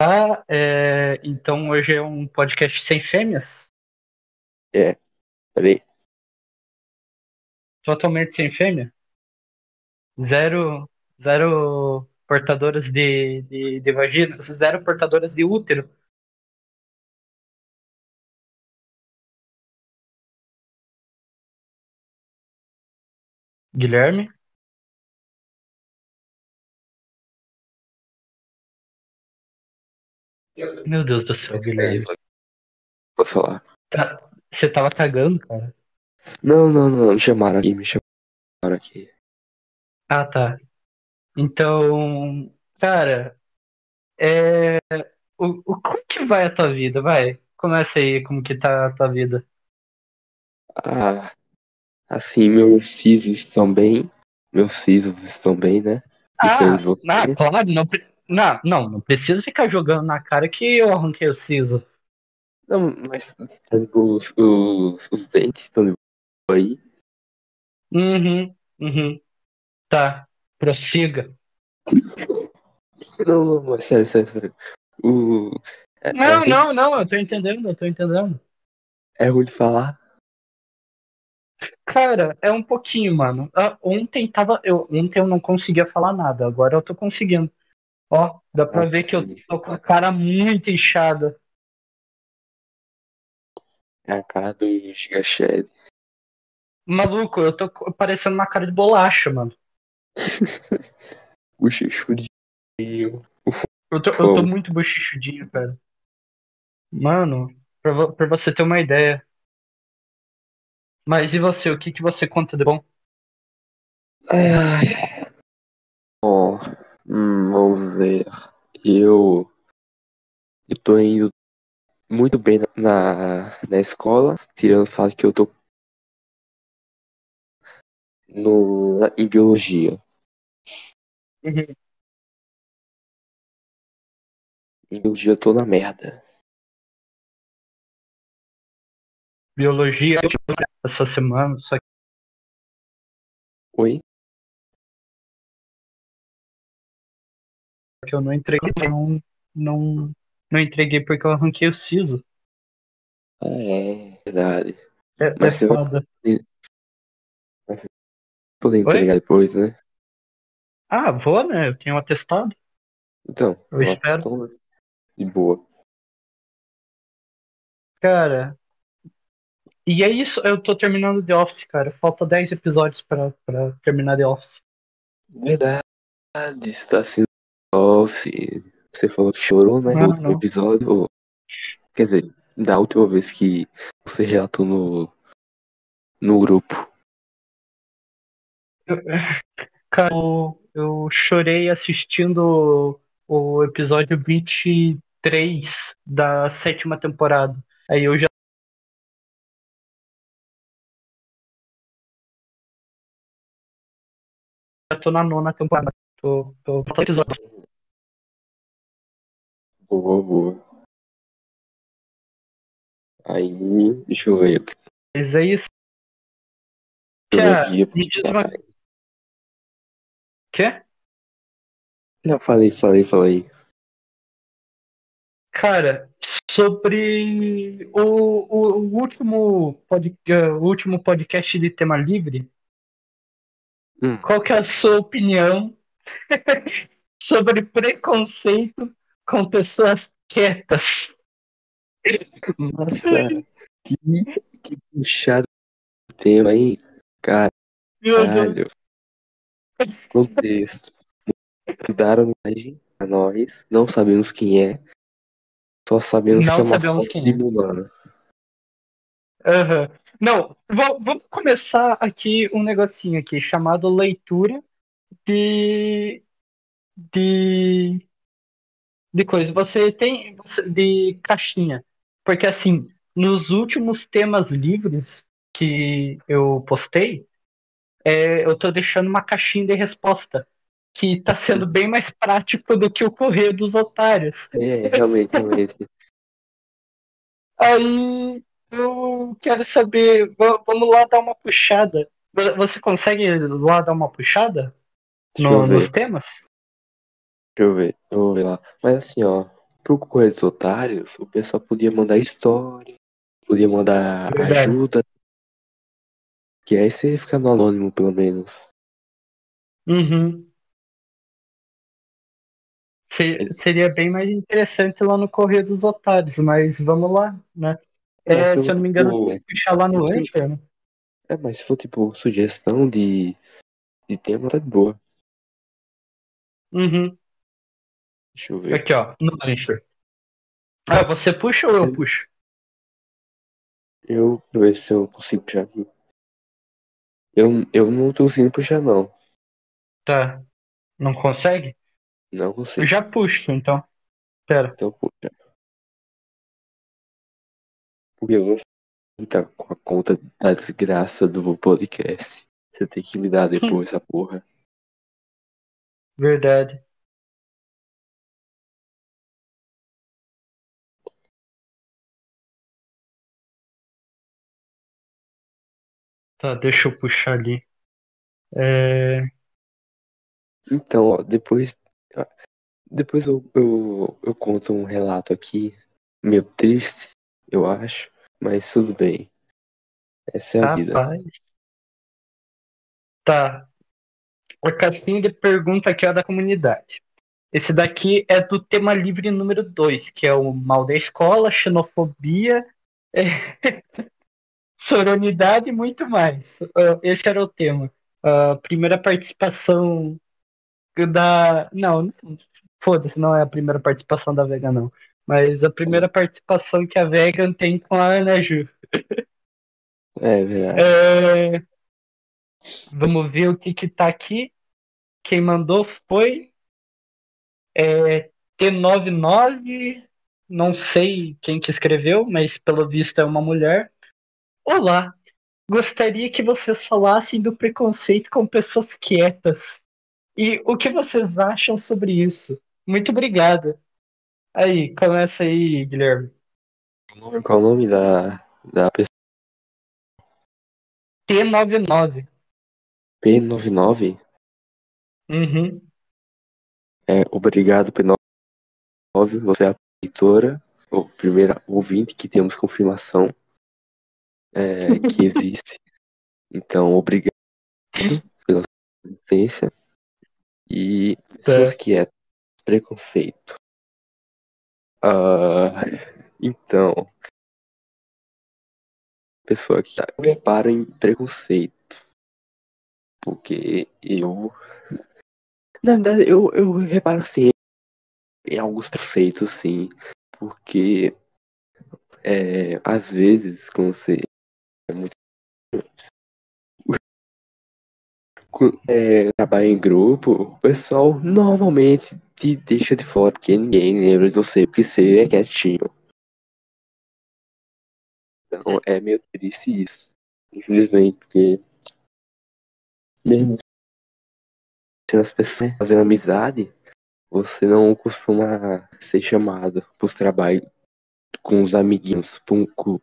Ah, é, então hoje é um podcast sem fêmeas? É, peraí. Totalmente sem fêmea? Zero, zero portadoras de, de, de vagina? Zero portadoras de útero? Guilherme? Meu Deus do céu, Guilherme. Posso falar? Tá- Você tava cagando, cara? Não, não, não, me chamaram aqui, me chamaram aqui. Ah, tá. Então, cara, é... o, o, como que vai a tua vida? Vai, começa aí, como que tá a tua vida? Ah, assim, meus sisos estão bem. Meus sisos estão bem, né? Ah, você. ah, claro, não, pre- não, não, não precisa ficar jogando na cara que eu arranquei o siso. Não, mas os, os, os dentes estão de boa aí. Uhum, uhum. Tá, prossiga. Não, não, sério, sério, sério. O, é, Não, é, não, não, eu tô entendendo, eu tô entendendo. é ruim de falar. Cara, é um pouquinho, mano. Ah, ontem tava, eu, ontem eu não conseguia falar nada, agora eu tô conseguindo. Ó, dá pra ver que eu tô com a cara muito inchada. é a cara do Giga Shed. Maluco, eu tô parecendo uma cara de bolacha, mano. O Xuxudinho. Eu tô, eu tô muito bochichudinho, cara. Mano, pra, pra você ter uma ideia. Mas e você, o que que você conta de bom? Ai, ai. Bom, hum, vamos ver. Eu, eu tô indo muito bem na, na, escola, tirando o fato que eu tô no, em biologia. Em biologia eu tô na merda. Biologia essa semana, só Oi? Que eu não entreguei, não, não, não entreguei porque eu arranquei o siso. Ah, é, verdade. É, Mas é você vai foda. poder entregar depois, né? Ah, vou, né? Eu tenho um atestado. Então, Eu espero. então, de boa. Cara, e é isso, eu tô terminando The Office, cara. Falta 10 episódios pra, pra terminar The Office. Verdade, está sendo Você falou que chorou, né? Ah, No último episódio. Quer dizer, da última vez que você relatou no, no grupo. Cara, eu, eu chorei assistindo o, episódio 23 da sétima temporada. Aí eu já tô na nona temporada. Tô, tô, tô episódio. Boa, boa. Aí, deixa eu ver. Mas é isso. Biologia, me diz uma. Quê? Não, falei, falei, falei. Cara, sobre o, o, o último pod, eh, o último podcast de tema livre, Hum. qual que é a sua opinião sobre preconceito com pessoas quietas? Nossa, que, que puxado o tema aí. Meu Deus. Caralho. Contexto. Mandaram mensagem a nós, não sabemos quem é. Só sabemos Não que é uma sabemos quem de é. Mulan. Aham. Não, va- vamos começar aqui um negocinho aqui chamado leitura de de de coisa. Você tem de caixinha, porque assim, nos últimos temas livres que eu postei, é, eu tô deixando uma caixinha de resposta que tá sendo bem mais prático do que o correio dos otários. É, realmente, realmente. Aí eu quero saber, va- vamos lá dar uma puxada. Vo- Você consegue lá dar uma puxada no- nos temas? Deixa eu ver. Eu vou ver lá. Mas assim, ó. pro Correio dos Otários, o pessoal podia mandar história, podia mandar Verdade. ajuda. Que aí você fica no anônimo, pelo menos. Uhum. Se- seria bem mais interessante lá no Correio dos Otários, mas vamos lá, né? É, Mas se eu não me engano, tipo, tem que puxar lá no. Anchor, né? É, mas se for tipo sugestão de, de tema, tá de boa. Uhum. Deixa eu ver. Aqui, ó, no Anchor. Ah, você puxa ou eu puxo? Eu vou ver se eu consigo puxar aqui. Eu, eu não tô conseguindo puxar, não. Tá. Não consegue? Não Eu consigo. já puxo, então. Pera. Então puxa. Porque eu vou ficar com a conta da desgraça do podcast. Você tem que me dar depois essa porra. Verdade. Tá, deixa eu puxar ali. É... Então, ó, depois. ah, Depois eu, eu, eu conto um relato aqui, meio triste, eu acho, mas tudo bem. Essa é a vida. Rapaz. Tá. A de pergunta aqui é da comunidade. Esse daqui é do tema livre número 2, que é o mal da escola, xenofobia, é, soronidade e muito mais. Ah, Esse era o tema. A primeira participação da. Não, não- foda-se, não é a primeira participação da Vega, não. Mas a primeira participação que a Vegan tem com a Ana Ju. É verdade. É, Vamos ver o que que tá aqui. Quem mandou foi é, T99, não sei quem que escreveu, mas pelo visto é uma mulher. Olá, gostaria que vocês falassem do preconceito com pessoas quietas. E o que vocês acham sobre isso? Muito obrigada. Aí, começa aí, Guilherme. Qual o nome da, da pessoa? T99. P99? Uhum. É, obrigado, P99. Você é a leitora, ou primeira ouvinte que temos confirmação é, que existe. Então, obrigado pela sua existência. E pessoas que é preconceito. Ah, então, pessoa que eu reparo em preconceito. Porque eu. Na verdade, eu, eu reparo sim em alguns preconceitos, sim. Porque é, às vezes, quando você é muito. Quando, é, trabalha em grupo, o pessoal normalmente te deixa de fora, porque ninguém lembra de você, porque você é quietinho. Então é meio triste isso. Infelizmente, porque mesmo sendo as pessoas fazendo amizade, você não costuma ser chamado para os trabalhos com os amiguinhos, com, com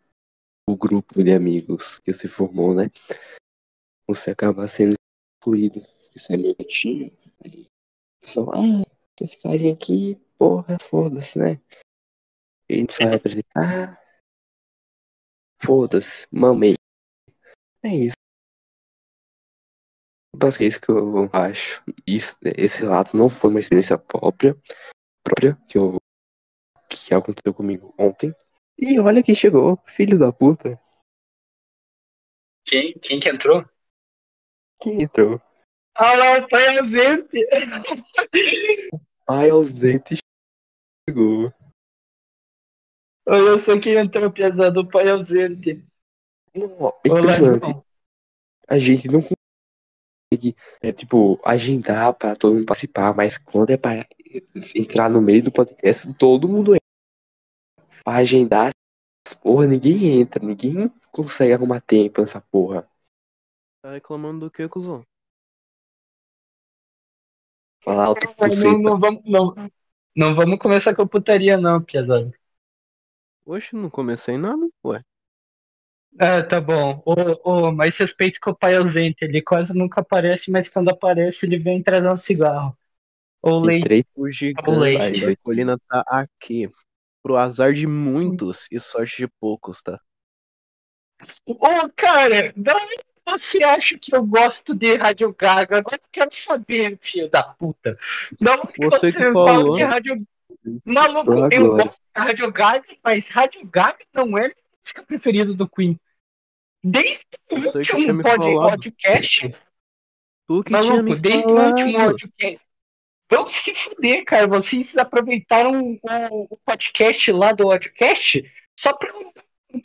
o grupo de amigos que se formou, né? Você acaba sendo excluído. Isso é meio quietinho. Só, ah, esse carinha aqui, porra, foda-se, né? Ele não sabe representar. Foda-se, mamei. É isso. Basicamente isso que eu acho. Isso, esse relato não foi uma experiência própria, própria que, eu, que aconteceu comigo ontem. E olha quem chegou, filho da puta. Quem, quem que entrou? Quem entrou? Ah, não, pai ausente. Pai ausente chegou. Olha só quem entrou, pesado, o pai ausente. Não, é impressionante. A gente não consegue, é, tipo, agendar pra todo mundo participar, mas quando é pra entrar no meio do podcast, todo mundo entra. Pra agendar, porra, ninguém entra, ninguém consegue arrumar tempo nessa porra. Tá reclamando do que, cuzão? Falar alto Não, não, vamos, não, não vamos começar com a putaria, não, pesado. Oxe, não comecei nada, ué. Ah, tá bom. Ô, ô, mais respeito com o pai ausente. Ele quase nunca aparece, mas quando aparece, ele vem trazer um cigarro. Ou leite. três O leite. gigante da colina tá aqui. Pro azar de muitos e sorte de poucos, tá? Ô, cara, da onde você acha que eu gosto de Rádio Gaga? Agora eu quero saber, filho da puta. Da onde que Você você que falou. de Rádio Maluco, eu gosto de Rádio Gaga, mas Rádio Gaga não é a música preferida do Queen. Desde o tinha último podcast, Tu que tinha maluco, me desde o último podcast. Vão se fuder, cara. Vocês aproveitaram o, o podcast lá do podcast só, pra,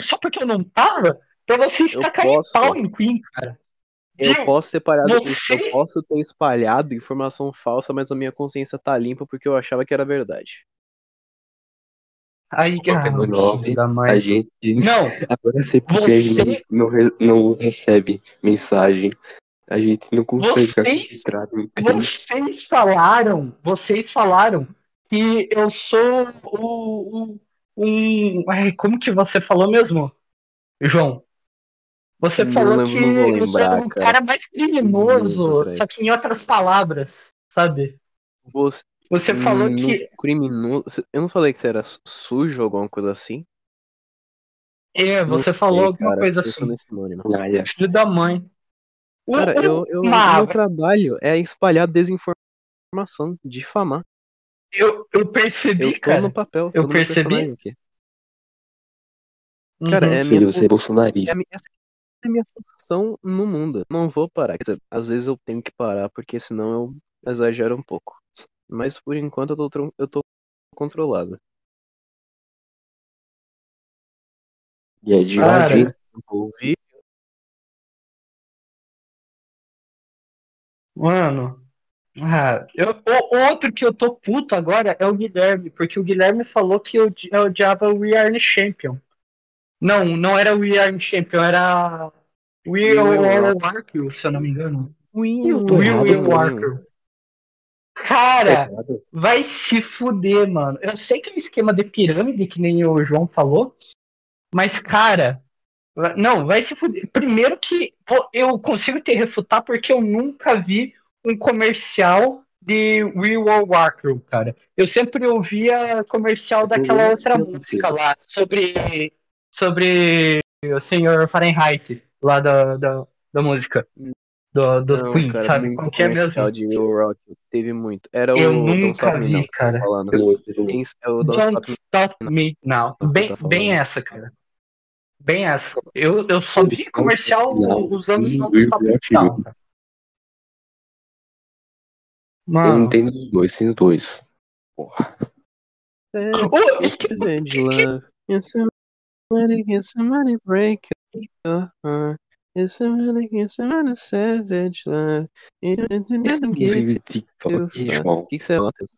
só porque eu não tava, pra vocês Eu tacarem posso. pau em Queen, cara. Eu posso ter espalhado, Você- eu posso ter espalhado informação falsa, mas a minha consciência tá limpa porque eu achava que era verdade. Aí, 99, filho da A mãe. gente. Não, Agora sei porque a gente Você- não, não, re- não recebe mensagem. A gente não consegue ficar Vocês- crime. vocês falaram, vocês falaram que eu sou o, o- um. Ai, como que você falou mesmo, João? Você Não falou lembro, que não vou eu sou lembrar, o cara. cara mais criminoso, só que em outras palavras, sabe? Você, Você falou no que criminoso. Eu não falei que você era sujo ou alguma coisa assim? é, você sei, falou alguma cara, coisa assim, nesse sinônimo. Ah, é. filho da mãe. O- Cara, o- eu, eu, meu trabalho é espalhar desinformação, difamar. eu, eu percebi, Eu cara. no papel, eu percebi. aqui. Cara, Uhum. é Filho, minha, você é bolsonarista. é minha- essa é a minha função no mundo. Não vou parar. Quer dizer, às vezes eu tenho que parar, porque senão eu exagero um pouco. Mas por enquanto eu tô, eu tô controlado. E é de Cara, Mano, ah, eu, o outro que eu tô puto agora é o Guilherme, porque o Guilherme falou que eu, eu odiava o We Are Champion. Não, não era o We Are Champion, era We Will Are. Warkill, se eu não me engano. Will mano. Warkill. Cara, vai se fuder, mano. Eu sei que é um esquema de pirâmide, que nem o João falou, mas, cara, não, vai se fuder. Primeiro que eu consigo te refutar porque eu nunca vi um comercial de We Will Warkill, cara. Eu sempre ouvia comercial daquela Eu outra não sei. música lá, sobre, sobre o Senhor Fahrenheit, lá da, da, da música. Do, do Não, Queen, cara, sabe? muito Qual que é comercial mesmo? de Will Rock. Teve muito. Era Eu o Don't nunca Me vi, cara. falando. Eu- Tem- É Don't Stop Don't Me Stop Me Now. Bem, tá bem essa, cara. Bem essa. Eu, eu só vi comercial Não, usando Stop Me eu Now, cara. Eu Mano. não tenho os dois, tenho dois. Porra. É, love. Can somebody, can somebody break your heart? Can somebody, can somebody savage love? Inclusive, TikTok. O que que você é, Matheus?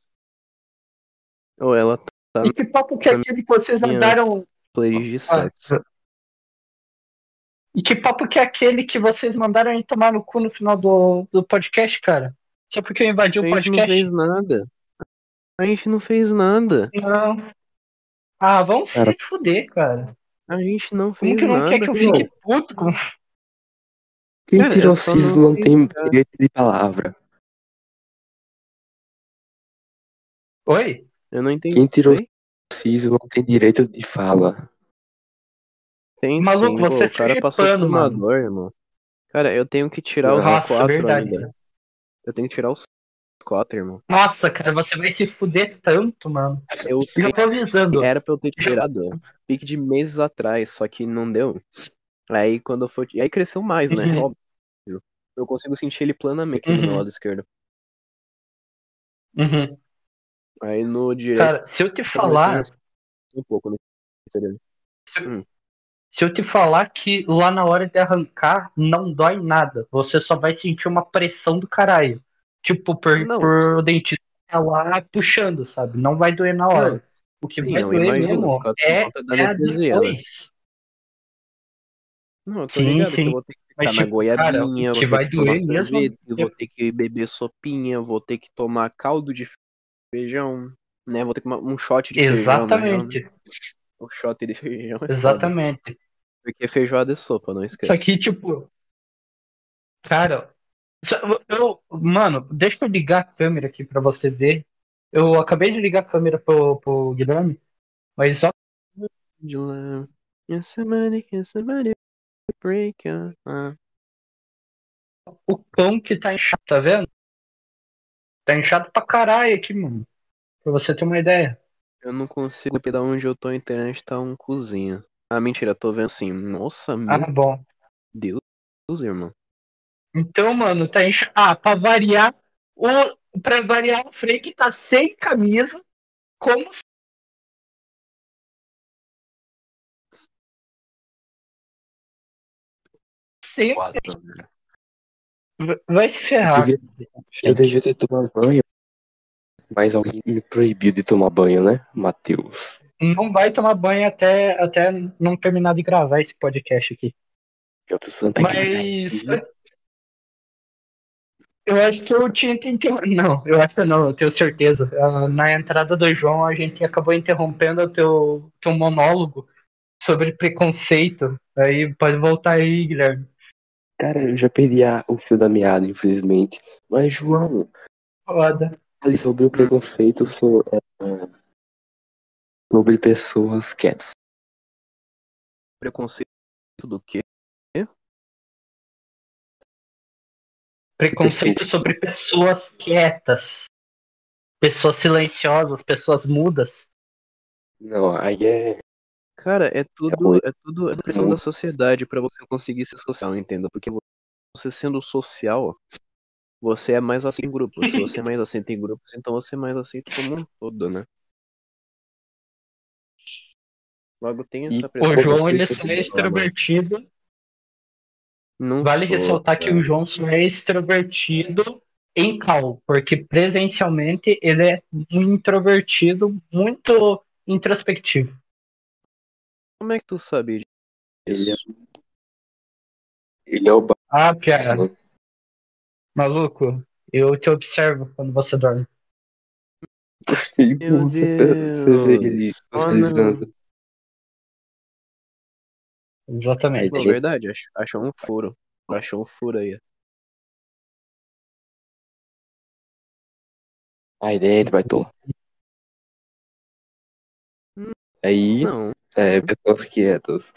Ou ela tá E que papo que é aquele que vocês mandaram. playlist de Ah, sexo. E que papo que é aquele que vocês mandaram em tomar no cu no final do, do podcast, cara? Só porque eu invadi A o gente não podcast? fez nada. A gente não fez nada. Não. Ah, vamos Cara. se fuder, cara. A gente não Como fez que não nada. quer que eu fique puto com. Quem Cara, tirou cis não não tem direito de palavra. Oi? Eu não entendi. Quem tirou Oi? cis não tem direito de fala. Tem Maluco, sim. você Pô, o cara passou por sergipano, uma mano. dor, irmão. Cara, eu tenho que tirar os Nossa, quatro verdade. ainda. Eu tenho que tirar os quatro, irmão. Nossa, cara, você vai se fuder tanto, mano. Eu Já tô avisando. era pra eu ter tirado pique de meses atrás, só que não deu. Aí quando eu for. E aí cresceu mais, né? Uhum. Óbvio. Eu consigo sentir ele planamente aqui do meu Uhum. lado esquerdo. Uhum. Aí no direito. Cara, se eu te falar, Um pouco no direito. Se eu te falar que lá na hora de arrancar não dói nada, você só vai sentir uma pressão do caralho. Tipo, por, Não. por o dentista tá lá puxando, sabe? Não vai doer na hora. O que Sim, vai doer imagino, mesmo é, é a né? depois. Não, eu tô Sim, ligado sim. que eu vou ter que ficar Mas, na tipo, cara, goiabinha, vou que ter vai doer mesmo- sorvete, vou ter que beber sopinha, vou ter que tomar caldo de feijão, né? Vou ter que tomar um shot de feijão, na real, né? Exatamente, O shot de feijão é foda, exatamente. porque feijoada é sopa, não esqueça. Só que, tipo, cara, Eu, mano, deixa eu ligar a câmera aqui pra você ver. Eu acabei de ligar a câmera pro, pro Guilherme, mas só your heart? o cão que tá inchado, tá vendo? Tá inchado pra caralho aqui, mano. Pra você ter uma ideia. Eu não consigo da onde eu tô a internet tá um cozinha. Ah, mentira, tô vendo assim. Nossa, meu Ah, bom. Deus, irmão. Então, mano, tá inchado. Ah, pra variar, o... pra variar, o Freak tá sem camisa, como velho. Vai se ferrar. Eu devia, eu devia ter tomado banho, mas alguém me proibiu de tomar banho, né, Matheus? Não vai tomar banho até, até não terminar de gravar esse podcast aqui. Eu tô pra Mas. quem- Eu acho que eu tinha que Não, eu acho que não, eu tenho certeza. Ah, Na entrada do João, a gente acabou interrompendo o teu, teu monólogo sobre preconceito. Aí pode voltar aí, Guilherme. Cara, eu já perdi a- o fio da meada, infelizmente. Mas, João, Foda. Ali sobre o preconceito so- é, sobre pessoas quietas. Preconceito do quê? Preconceito sobre pessoas quietas. Pessoas silenciosas, pessoas mudas. Não, aí é. Cara, é tudo, ruim. é tudo é pressão da sociedade pra você conseguir ser social, entenda? Porque você sendo social, você é mais aceito em grupos. Se você é mais aceito em grupos, então você é mais aceito como um todo, né? Logo tem essa O pressão. Como João, ele só é extrovertido. Não Vale sou, ressaltar que cara. o João só é extrovertido em cal, porque presencialmente ele é um introvertido muito introspectivo. Como é que tu sabe Ele é, disso? ele é o Ah, Piara, maluco, eu te observo quando você dorme. Meu Você, você vê ele Deus. Oh, socializando. Exatamente. Pô, verdade, ach- achou um furo. Achou um furo aí. Aí dentro, vai tomar. Aí, Não. é, pessoas quietas.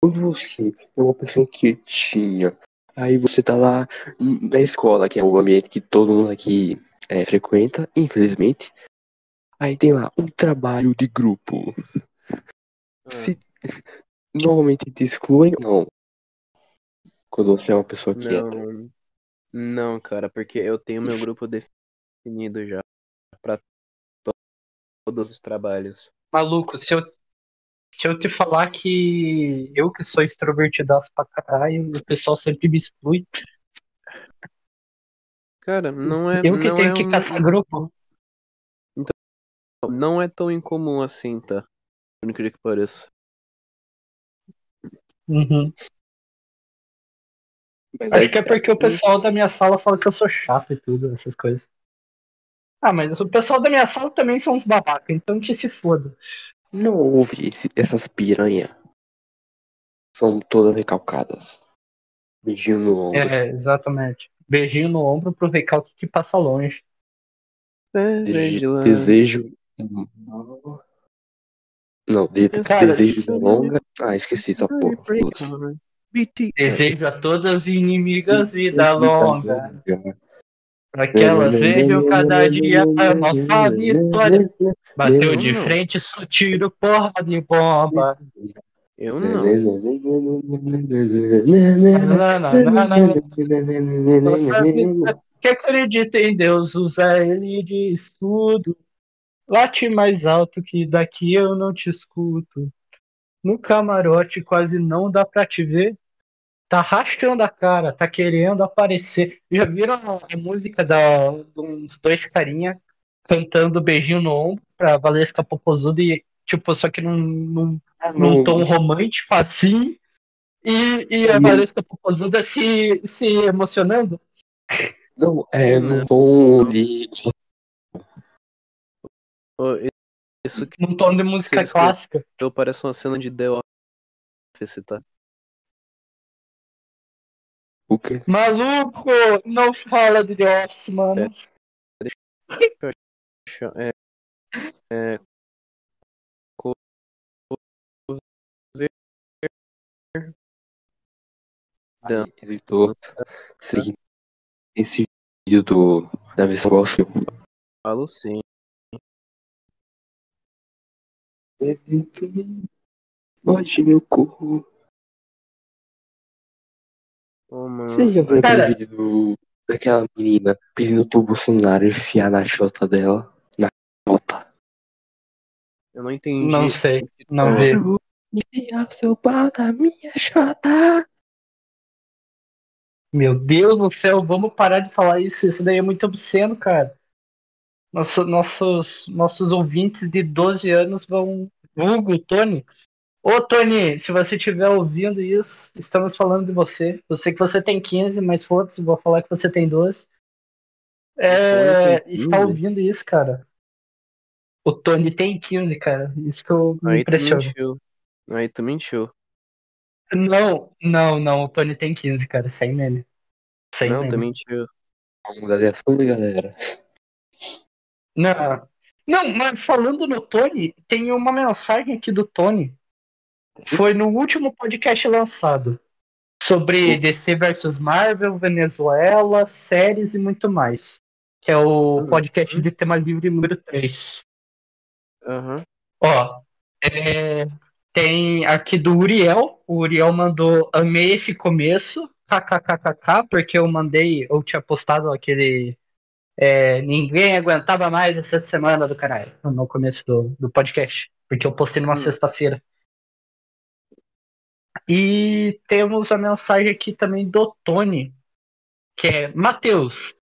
Quando você é uma pessoa quietinha, aí você tá lá na escola, que é o ambiente que todo mundo aqui é, frequenta, infelizmente. Aí tem lá um trabalho de grupo. Ah, Se normalmente te excluem, não. Quando você é uma pessoa quieta. Não. Não, cara, porque eu tenho meu grupo definido já pra to- todos os trabalhos. Maluco, se eu, se eu te falar que eu que sou extrovertidaço pra caralho, o pessoal sempre me exclui. Cara, não é, Eu que não tenho é que um- caçar grupo. não é tão incomum assim, tá? Por incrível que pareça. Uhum. Mas Acho que é tá. porque o pessoal da minha sala fala que eu sou chato e tudo, essas coisas. Ah, mas o pessoal da minha sala também são uns babaca, então que se foda. Não houve esse- essas piranha. São todas recalcadas. Beijinho no ombro. É, exatamente. Beijinho no ombro pro recalque que passa longe. Dese- Angela. desejo. Não, de- Cara, desejo sim. longa. Ah, esqueci essa porra. Desejo a todas as inimigas vida longa. Que elas vejam cada dia a nossa vitória. Bateu de frente, só tiro porra de bomba. Eu não. Nossa vida que acredita em Deus, usa ele de escudo. Late mais alto que daqui eu não te escuto. No camarote quase não dá pra te ver. Tá rachando a cara, tá querendo aparecer. Já viram a, a música da, de uns dois carinha cantando beijinho no ombro pra Valesca Popozuda e, tipo, só que num, num, num tom romântico assim. E, e a Valesca Popozuda se, se emocionando. Não, é num tom de. Isso que Num tom de música clássica. eu parece uma cena de The Office, tá? O quê? Maluco, não fala de The Office, mano. Deixa- É, é, Dan. Editor, seguindo esse vídeo do, da versão gospel. falo sim. Editor, bote meu corpo. Ô, mano. Você já Cara- aquele vídeo do, daquela menina pedindo pro Bolsonaro enfiar na chota dela? Na chota. Eu não entendi. Não sei, não É. vi. Enfiar seu pau na minha chota. Meu Deus do céu, vamos parar de falar isso. Isso daí é muito obsceno, cara. Nosso- nossos, nossos ouvintes de 12 anos vão. Hugo, Tony. Ô, Tony, se você estiver ouvindo isso, estamos falando de você. Eu sei que você tem 15, mas foda-se, vou falar que você tem 12. É, tem está 15? ouvindo isso, cara? O Tony tem 15, cara. Isso que eu me Aí tu impressiono. mentiu. Aí tu mentiu. Não, não, não. O Tony tem 15, cara. Sem meme. Sem não, meme. tu mentiu. Vamos mudar de assunto, galera. Não, não, mas falando no Tony, tem uma mensagem aqui do Tony. Foi no último podcast lançado. Sobre DC vs Marvel, Venezuela, séries e muito mais. Que é o podcast de tema livre número 3. Aham. Ó, é, tem aqui do Uriel. O Uriel mandou: Amei esse começo. KKKKK, porque eu mandei, eu tinha postado aquele. é, ninguém aguentava mais essa semana do caralho, no começo do, do podcast. Porque eu postei numa Hum. sexta-feira. E temos a mensagem aqui também do Tony, que é: Matheus,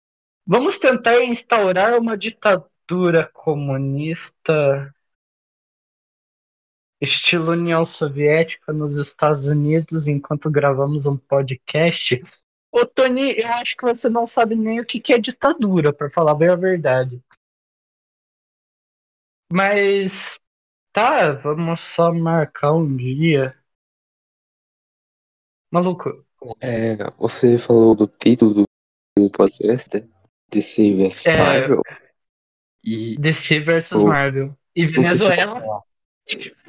vamos tentar instaurar uma ditadura comunista estilo União Soviética nos Estados Unidos enquanto gravamos um podcast. Ô Tony, eu acho que você não sabe nem o que que é ditadura, pra falar bem a verdade. Mas tá, vamos só marcar um dia. Maluco, É, você falou do título do, podcast? DC vs É. Marvel. E DC Ô, Marvel. E Venezuela.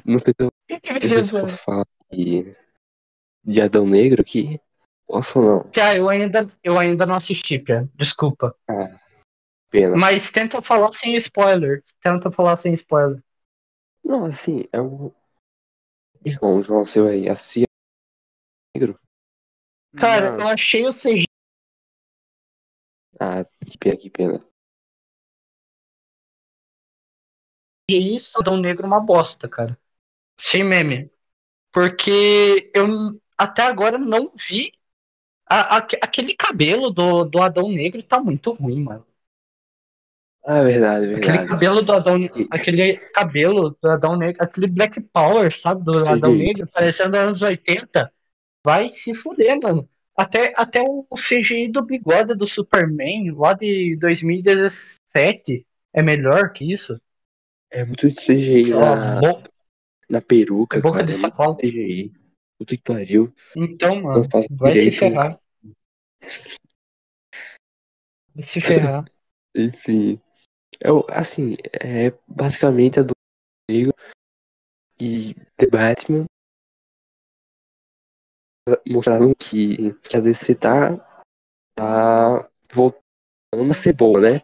não sei se eu, não sei se vou falar de, de Adão Negro aqui. Posso ou não? Pia, eu ainda, eu ainda não assisti, Pia. Desculpa. Ah, pena. Mas tenta falar sem spoiler. Tenta falar sem spoiler. Não, assim, é o. João, João, seu aí, assim. Negro? Cara, Mano, eu achei o CGI Ah, que pena, que pena. isso Adão Negro uma bosta, cara. Sem meme. Porque eu até agora não vi. a- a- aquele cabelo do, do Adão Negro tá muito ruim, mano. Ah, é verdade, é Aquele verdade. cabelo do Adão Aquele cabelo do Adão Negro, aquele Black Power, sabe? Do. Adão Negro, parecendo anos 80. Vai se fuder, mano. Até, até o CGI do bigode do Superman, lá de 2017, é melhor que isso. É muito CGI na, bo- na peruca, boca cara. de É sacola. CGI. Puta que pariu. Então, mano, vai se direito. ferrar. Vai se ferrar. Enfim. É, o- assim, é basicamente a do e The Batman mostraram que, que a DC tá, tá voltando a ser boa, né?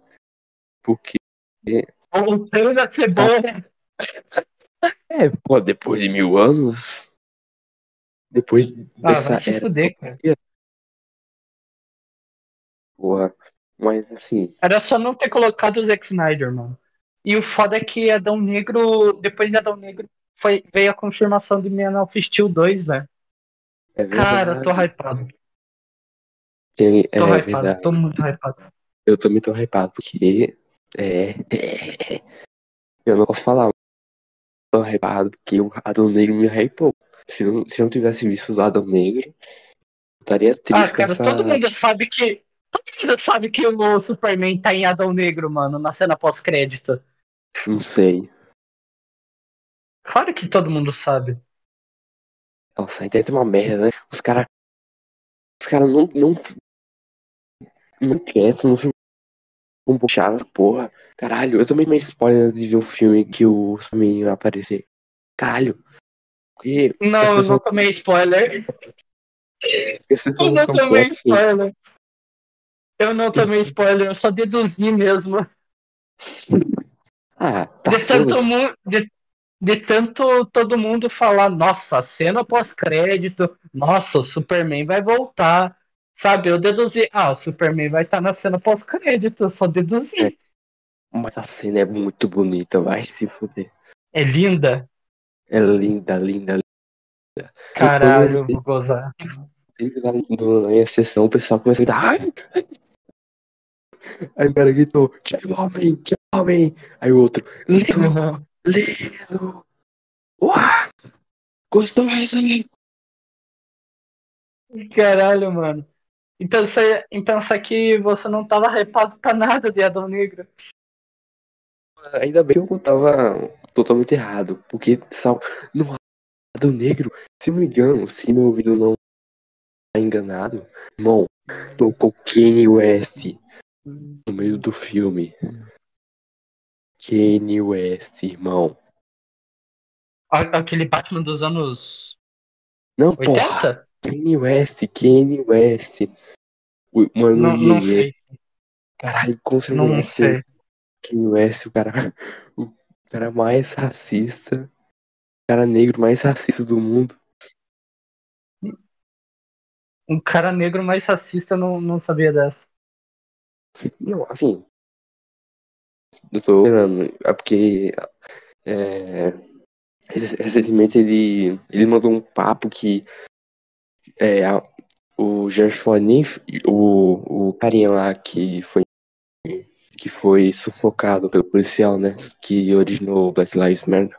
Porque, Voltando a ser boa. é, pô, depois de mil anos, depois Ah, dessa vai se era fuder, cara. boa, mas assim, Era só não ter colocado o Zack Snyder, mano. E o foda é que Adão Negro, depois de Adão Negro, foi, veio a confirmação de Man of Steel 2, né? É Cara, tô hypado. Tô é hypado, verdade. tô muito hypado. Eu também tô hypado, porque é, eu não posso falar. Tô hypado porque o Adão Negro me hypou. Se não, se não tivesse visto o Adão Negro, eu estaria triste Ah, cara, essa. todo mundo sabe que. Todo mundo sabe que o Superman tá em Adão Negro, mano, na cena pós-crédito. Não sei. Claro que todo mundo sabe. Nossa, a internet é uma merda, né? Os caras Os caras não, não. Não quieto, não ficam um chato, porra. Caralho, eu também tomei spoiler antes de ver o filme que o Superman vai aparecer. Caralho. Porque Não, eu não tomei spoiler. Eu não tomei spoiler. Eu não tomei spoiler, eu só deduzi mesmo. Ah, tá. De tanto, mu- de, de tanto todo mundo falar, nossa, cena pós-crédito, nossa, o Superman vai voltar. Sabe, eu deduzi, ah, o Superman vai estar na cena pós-crédito, eu só deduzi. É. Mas a cena é muito bonita, vai se fuder. É linda. É linda, linda, linda. Caralho, eu vou gozar. Teve lá na minha sessão, o pessoal começou a gritar. Ai! Aí o cara gritou, que homem, que homem. Aí o outro, Uhum. lindo. What? Gostou isso aí? Caralho, mano. E pensar, em pensar que você não tava hypado pra nada de Adão Negro. Ainda bem que eu tava totalmente errado, porque sal... no lado negro, se não me engano, se meu ouvido não tá enganado, irmão, tocou Kanye West no meio do filme. Kanye West, irmão. Aquele Batman dos anos Não, porra, 80? Kanye West, Kanye West. Mano, Não, não Iê, sei. Caralho, como você Não conhece sei. Kanye West, o cara, o cara mais racista, o cara negro mais racista do mundo. Um cara negro mais racista não, não sabia dessa. Não, assim. Eu tô falando, é porque é, rec- recentemente ele, ele mandou um papo que é, a- o nem f- o, o carinha lá que foi que foi sufocado pelo policial, né? Que originou Black Lives Matter.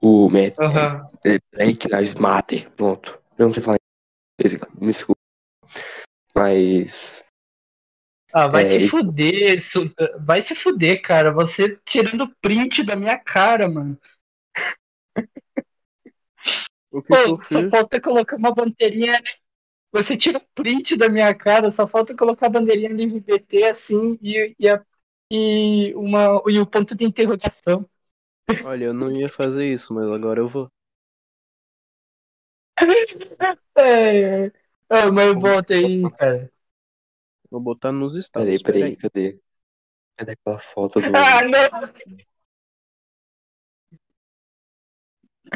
O Matt, Aham. é, Black Lives Matter, pronto. Eu não sei falar me desculpa. Mas Ah, vai É, se e- fuder. isso- Vai se fuder, cara. Você tirando print da minha cara, mano. O que, Pô, só fiz? falta colocar uma bandeirinha. Você tira print da minha cara, só falta colocar a bandeirinha LGBT assim e, e, a- e, uma, e o ponto de interrogação. Olha, eu não ia fazer isso, mas agora eu vou. É, é. Ah, mas volta aí, cara. Vou botar nos peraí, status. peraí, cadê? Cadê aquela foto do. Ah, não!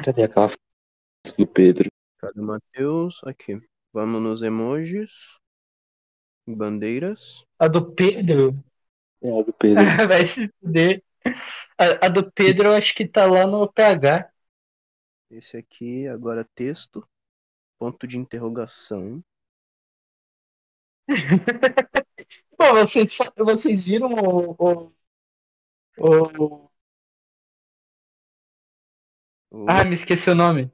Cadê aquela foto do Pedro? Cadê o Matheus? Aqui. Vamos nos emojis. Bandeiras. A do Pedro? É a do Pedro. Vai se fuder. A, a do Pedro eu acho que tá lá no PH. Esse aqui, agora texto. Ponto de interrogação. Pô, vocês, vocês viram o. o, o- O- Ah, me esqueci o nome.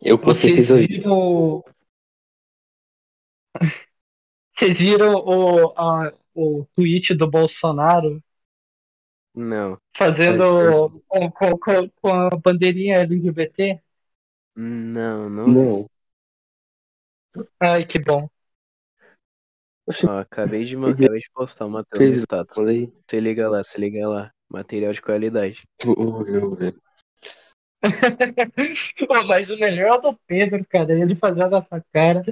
Eu Vocês viram o. Vocês viram o, a- o tweet do Bolsonaro Não. fazendo com, com, com, com a bandeirinha LGBT? Não, não. Não. Ai, que bom. Ó, acabei de, ma- Ele acabei de postar o Matheus fez no status. Falei. Se liga lá, se liga lá. Material de qualidade. Ver. Pô, Mas o melhor é o do Pedro, cara. Ele fazendo essa cara.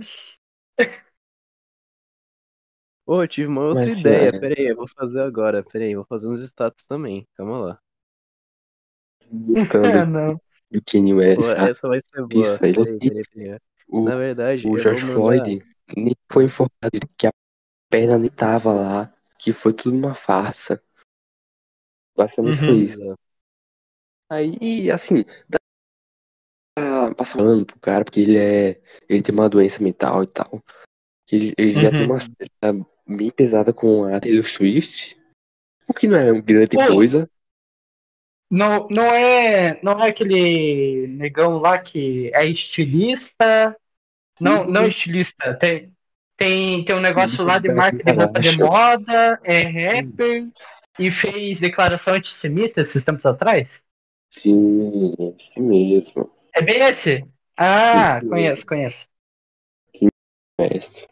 Ô, eu tive uma outra Mas, ideia. cara- Pera aí, eu vou fazer agora. Pera aí, vou fazer uns status também. Calma lá. Ah, Buscando não. do Kanye West. Pô, Ah, essa vai ser boa. isso aí, Pera aí, pera aí, pera aí. O, Na verdade, o George mandar... Floyd nem foi informado que a perna nem tava lá. Que foi tudo uma farsa. Basicamente Uhum. foi isso. Aí, assim, dá pra passar pano pro cara, porque ele é. Ele tem uma doença mental e tal. Que Ele, ele já tem Uhum. uma treta bem pesada com a Taylor Swift. O que não é uma grande Pô. coisa. Não, não é, não é aquele negão lá que é estilista. Não, não é estilista. Tem, tem, tem um negócio lá de marca de roupa de moda, é rapper e fez declaração antissemita esses tempos atrás. Sim, sim mesmo. É bem esse? Ah, Sim. conheço, conheço.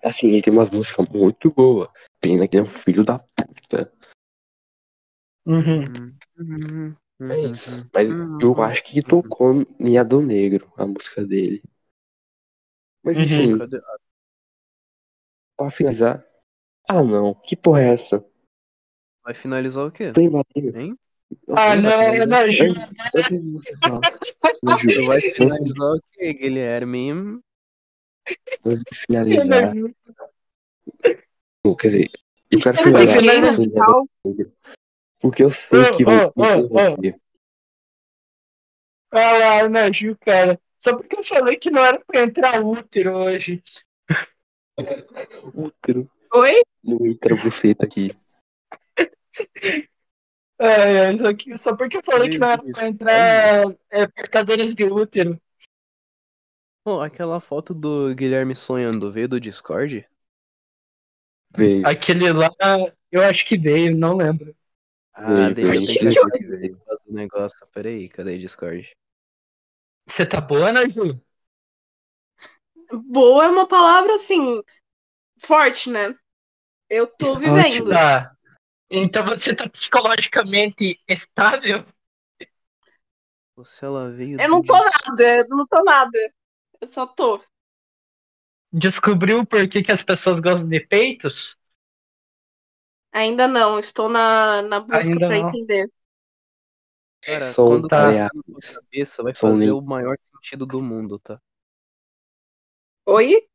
assim, ele tem umas músicas muito boas. Pena que ele é um filho da puta. Uhum, uhum, É isso. uhum, Mas uhum, eu acho que tocou em Adão Negro, a música dele. Mas Uhum. enfim, Cadê? pra finalizar. Ah não, que porra é essa? Vai finalizar o quê? Tô invadindo. Hein? Ah, não, Ju. Ju, Tu vai finalizar o quê, Guilherme? Ana finalizar. Quer dizer, eu quero finalizar. No. Porque eu sei Ô, que vai ô. ter. Ah lá, Ana Ju, cara. Só porque eu falei que não era pra entrar útero hoje. Útero. Oi? Não entra buceta aqui. Ai, ai, só, que- só porque eu falei que não era pra entrar é, portadores de útero. Pô, aquela foto do Guilherme sonhando veio do Discord? Veio. Aquele lá, eu acho que veio, não lembro. Ah, deixa eu aqui veio. fazer um negócio. Peraí, cadê Discord? Você tá boa, Ana Ju? Boa é uma palavra assim forte, né? Eu tô é vivendo. Tá. Então você tá psicologicamente estável? Você ela veio Eu não tô Dis- nada, eu não tô nada. Eu só tô. Descobriu por que, que as pessoas gostam de peitos? Ainda não, estou na, na busca não. entender. Cara, quando tá. clicar na tua cabeça vai fazer o maior sentido do mundo, tá? Oi?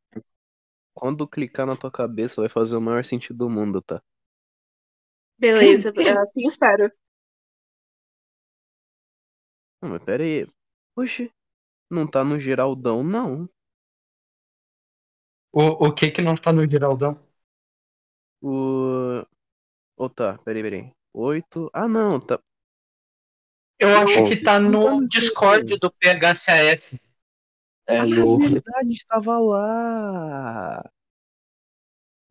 Quando clicar na tua cabeça vai fazer o maior sentido do mundo, tá? Beleza, é assim espero. Não, mas pera aí. Oxi, não tá no Geraldão, não. O, o que que não tá no Geraldão? O. Ou tá, peraí, peraí. Oito. Ah, não, tá. Eu acho que tá no no Discord Geraldão. do PHCAF. É Ah, no. verdade, estava lá.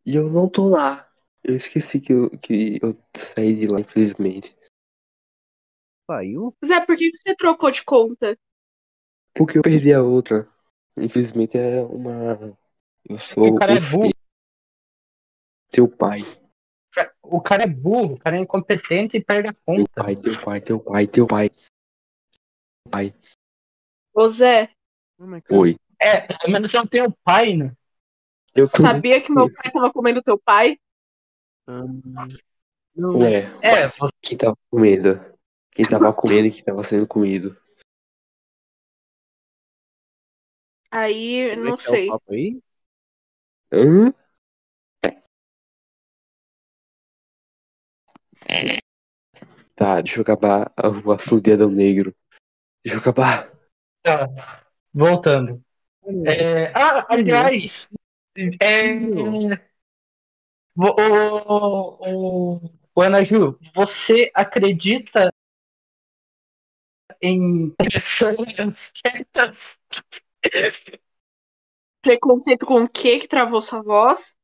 E eu não tô lá. Eu esqueci que eu, que eu saí de lá, infelizmente. Saiu? Zé, por que que você trocou de conta? Porque eu perdi a outra. Infelizmente é uma. Eu sou O cara é o burro. filho. Teu pai. O cara é burro, o cara é incompetente e perde a Teu conta. pai, teu pai, teu pai, teu pai. Pai. Ô Zé, Oi. É, pelo menos eu tenho pai, né? Eu sabia que meu pai tava comendo teu pai? ah, Não, Ué, É, mas quem tava comendo? Quem tava comendo e quem tava sendo comido? Aí, como é não que sei. É o papo aí? Hã? Tá, deixa eu acabar o assunto de Adão Negro. Deixa eu acabar. Tá. Voltando. É, ah, aliás, é, o, o, o Ana Ju, você acredita em pessoas quietas? Preconceito com o que que travou sua voz?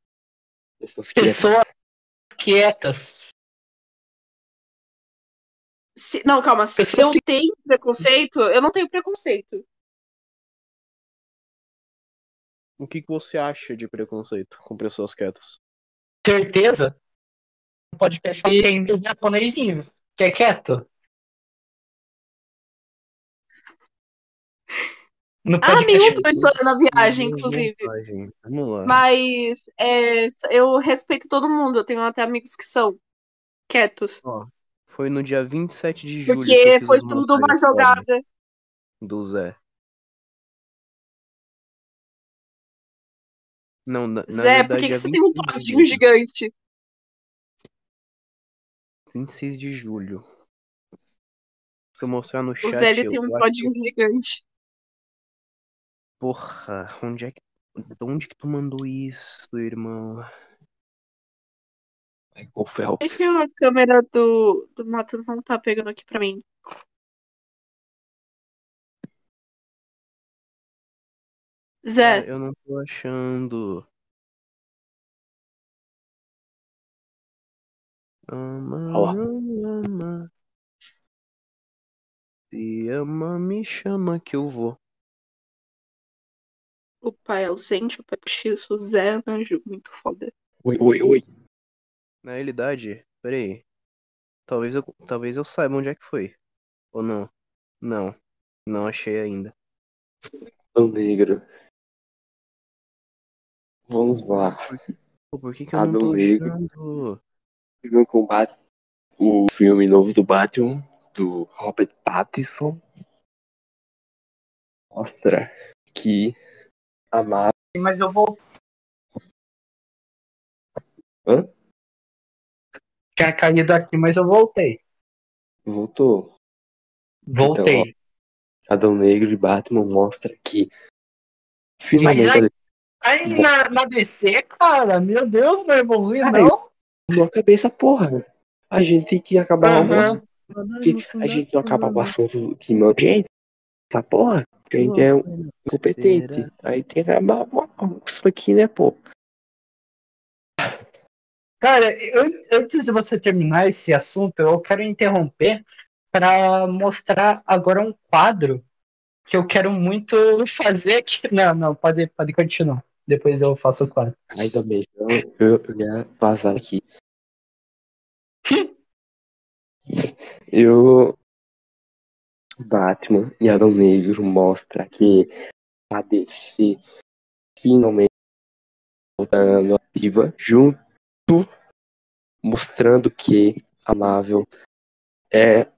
Pessoas quietas. Pessoas quietas. Se- não, calma. Se Pessoas eu que- tenho preconceito, eu não tenho preconceito. O que, que você acha de preconceito com pessoas quietas? Certeza? No podcast tem meu japonesinho, que é quieto. No Ah, nenhum foram na viagem, inclusive. vontade. Vamos lá. Mas é, eu respeito todo mundo. Eu tenho até amigos que são quietos. Ó, foi no dia 27 de julho que Porque foi tudo uma jogada. do Zé. Não, na, na Zé, verdade por que, que é você tem um 26 de todinho gigante? 26 de julho. Se eu mostrar no O chat, Zé ele tem um acho todinho gigante. Porra, onde é que. De onde que tu mandou isso, irmão? É Phelps. que a câmera do, do Matheus não tá pegando aqui pra mim. Zé, Cara, eu não tô achando. Ama, não ama. Se ama, me chama que eu vou. O pai ausente, o pai postiço, o Zé Anjo, muito foda. Oi, oi, oi. Na realidade, peraí. Talvez eu, talvez eu saiba onde é que foi. Ou não? Não. Não achei ainda. O negro. Vamos lá. Pô, por que, que eu Ah, não tô não ligo. achando? No combate, o filme novo do Batman, do Robert Pattinson, mostra que a Marvel. Mas eu vou. Hã? Tinha caído aqui, mas eu voltei. Voltou. Voltei. Adão Negro e Batman mostra que Mas finalmente aí- Aí na, na DC, cara, meu Deus, não evolui, Cara, não. não a cabeça, porra. A gente tem que acabar Aham. que a gente não acaba com o assunto que manda gente. Essa porra, a gente é um incompetente. Aí tem que acabar com isso aqui, né, pô? Cara, an- antes de você terminar esse assunto, eu quero interromper para mostrar agora um quadro que eu quero muito fazer aqui. Não, não, pode, pode continuar. Depois eu faço o quadro. Ainda bem, eu, eu ia vazar aqui. Eu. Batman e Adão Negro mostra que a DC finalmente voltando ativa junto, mostrando que a Marvel é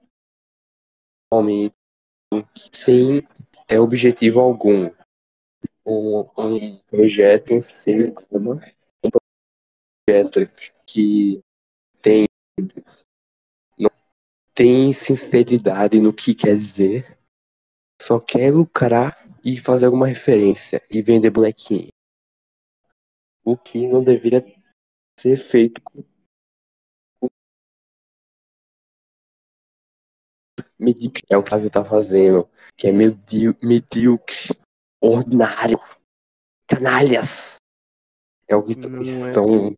realmente sem é objetivo algum. Um, um projeto sem uma um projeto que tem não tem sinceridade no que quer dizer, só quer lucrar e fazer alguma referência e vender bonequinho. O que não deveria ser feito com medíocre. É o que a Marvel tá fazendo, que é medí- medíocre, ordinário, canalhas. É o que Não é. estão,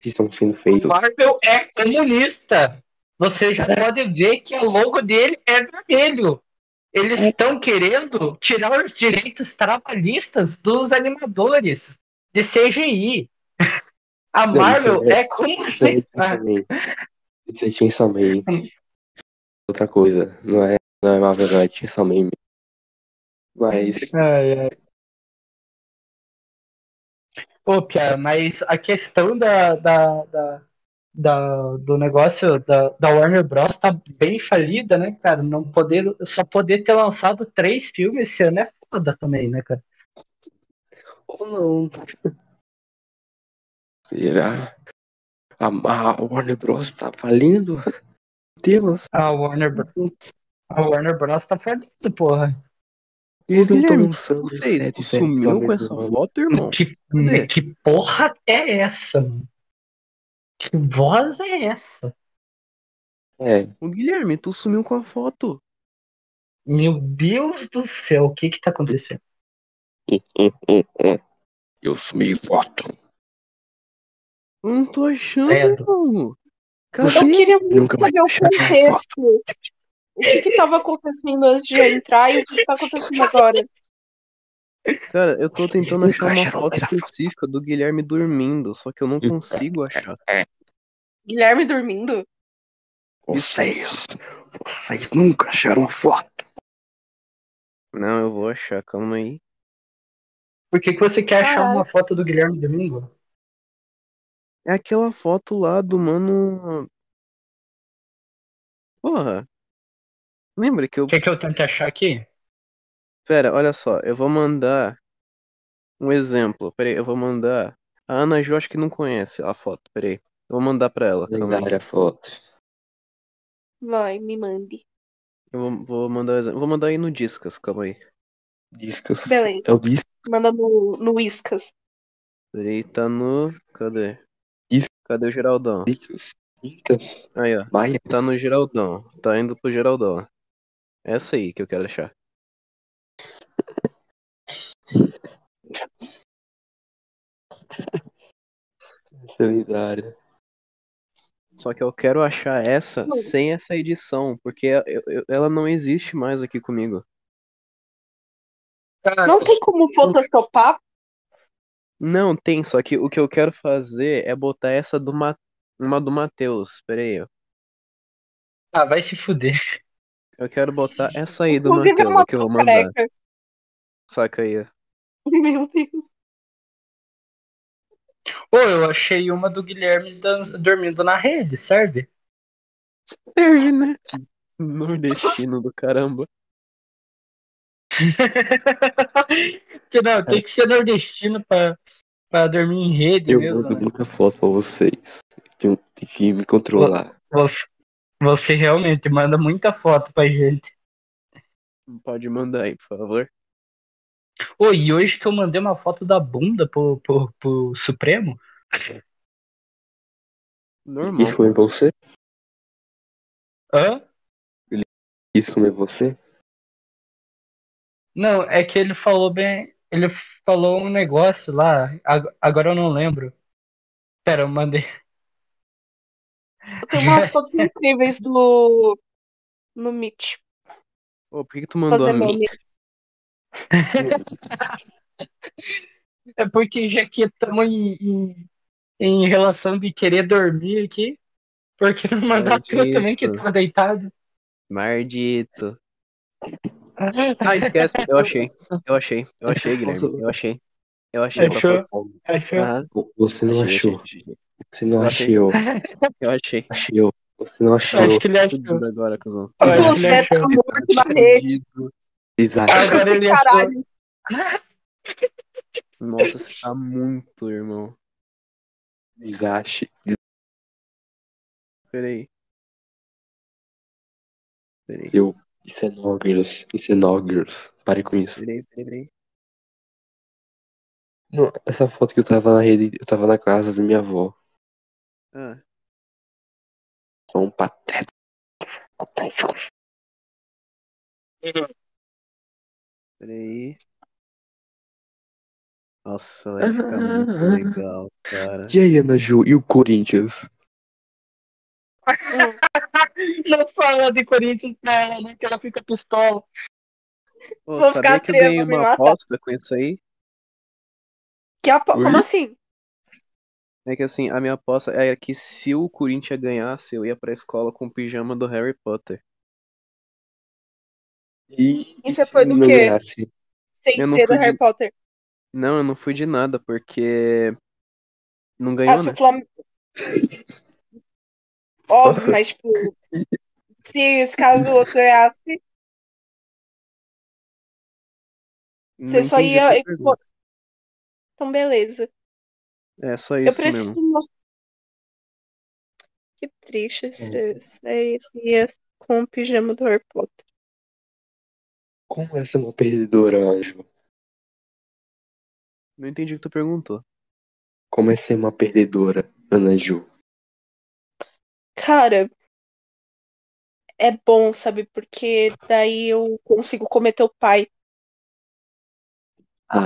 que estão sendo feitos. Marvel é comunista. Você já pode ver que o logo dele é vermelho. Eles estão querendo tirar os direitos trabalhistas dos animadores de CGI. A Não, Marvel é- é Isso é. Chainsaw. Isso é Chainsaw Man. Outra coisa. Não é, não é Marvel, não é Chainsaw Man. Mas, Ai, ai. Ô, Pia, mas a questão da, da, da, da- do negócio da, da Warner Bros. tá bem falida, né, cara? Não poder, só poder ter lançado três filmes esse ano é foda também, né, cara? ou não. Será? A, a Warner Bros. tá falindo? Deus. A Warner, Bro- a Warner Bros. tá falida, porra. Eles não estão Guilherme, lançando sumiu com mesmo essa foto, irmão? Que, Cadê? que porra é essa, mano? Que voz é essa? É, O Guilherme, tu sumiu com a foto. Meu Deus do céu, o que que tá acontecendo? eu sumi foto. Eu não tô achando. Eu queria muito saber o contexto. O que que tava acontecendo antes de eu entrar e o que que tá acontecendo agora? Cara, eu tô tentando achar uma foto específica do Guilherme dormindo, só que eu não consigo achar. Guilherme dormindo? Vocês, vocês nunca acharam foto. Não, eu vou achar, calma aí. Por que, que você quer achar uma foto do Guilherme Domingo? É aquela foto lá do mano. Porra. Lembra que eu. Quer que eu tente achar aqui? Pera, olha só, eu vou mandar um exemplo. Peraí, eu vou mandar. A Ana Ju acho que não conhece a foto, peraí. Eu vou mandar pra ela. calma aí. Lendária foto. Vai, me mande. Eu vou, vou mandar, um exemplo. vou mandar aí no Discas, calma aí. Discos. Beleza. É o disco. Manda no, no Whiskas. Peraí, tá no. Cadê? Cadê o Geraldão? Aí, ó. Tá no Geraldão. Tá indo pro Geraldão. Essa aí que eu quero achar. Essa é lendária. Só que eu quero achar essa Não. sem essa edição, porque eu- eu- ela não existe mais aqui comigo. Cara, Não tem como photoshopar Não, tem, só que o que eu quero fazer é botar essa do Ma... uma do Matheus. Pera aí, ó. Ah, vai se fuder. Eu quero botar essa aí do Inclusive, é Matheus, uma que eu vou mandar. careca. Saca aí, ó. Meu Deus. Ô, eu achei uma do Guilherme dan- dormindo na rede, serve? Serve, né? Nordestino do caramba. que não, tem que ser nordestino pra, pra dormir em rede Eu mesmo. mando né? muita foto pra vocês. Tenho, tenho que me controlar. Você, você realmente manda muita foto pra gente. Pode mandar aí, por favor. Ô, e hoje que eu mandei uma foto da bunda pro, pro, pro Supremo, Normal. Isso comer você? hã? Isso comer você? Não, é que ele falou bem. Ele falou um negócio lá, ag- agora eu não lembro. Pera, eu mandei. Eu tenho umas fotos incríveis do. No Meet. Ô, por que, que tu mandou Fazer meme. É porque já que estamos em, em, em relação de querer dormir aqui, porque não mandar tu também que Maldito. tá deitado. Maldito. Ah, esquece. Eu achei. Eu achei. Eu achei, Guilherme. Eu achei. Eu achei. Achou? Achou? Aham. Você não Achei, achou. achei, achei. Você não achou. Eu achei. Achou. Você não achou. Acho que ele achou. Agora, cuzão. Você ele tá morto na rede. Exato. Agora ele achou. Caralho. Nossa, você tá muito, irmão. Desastre. Peraí. Peraí, Eu. Isso é Noggers. Isso é Noggers. Pare com isso. peraí, peraí, peraí. Não, essa foto que eu tava na rede, eu tava na casa da minha avó. Ah, Sou um patético. Patético. peraí. Nossa, vai ficar muito legal, cara. E aí, Ana Ju? E o Corinthians? Não fala de Corinthians pra ela, né? Que ela fica pistola. Ô, Vou sabia ficar que eu ganhei uma aposta com isso aí? Que apo... Como assim? É que assim, a minha aposta era que se o Corinthians ganhasse, eu ia pra escola com o pijama do Harry Potter. E, E você foi do quê? ganhasse? Sem Eu ser do fui de- Harry Potter. Não, eu não fui de nada, porque não Ah, ganhou, se né? Flam... Óbvio, mas tipo. Se se caso o outro ganhasse, Não você só ia. Então, beleza. É só Eu isso preciso mesmo. mostrar. Que triste ser, ser, ser com o pijama do Harry Potter. Como essa é uma perdedora, Anjo? Não entendi o que tu perguntou. Como é ser uma perdedora, Ana Ju? Cara, é bom, sabe? Porque daí eu consigo comer teu pai.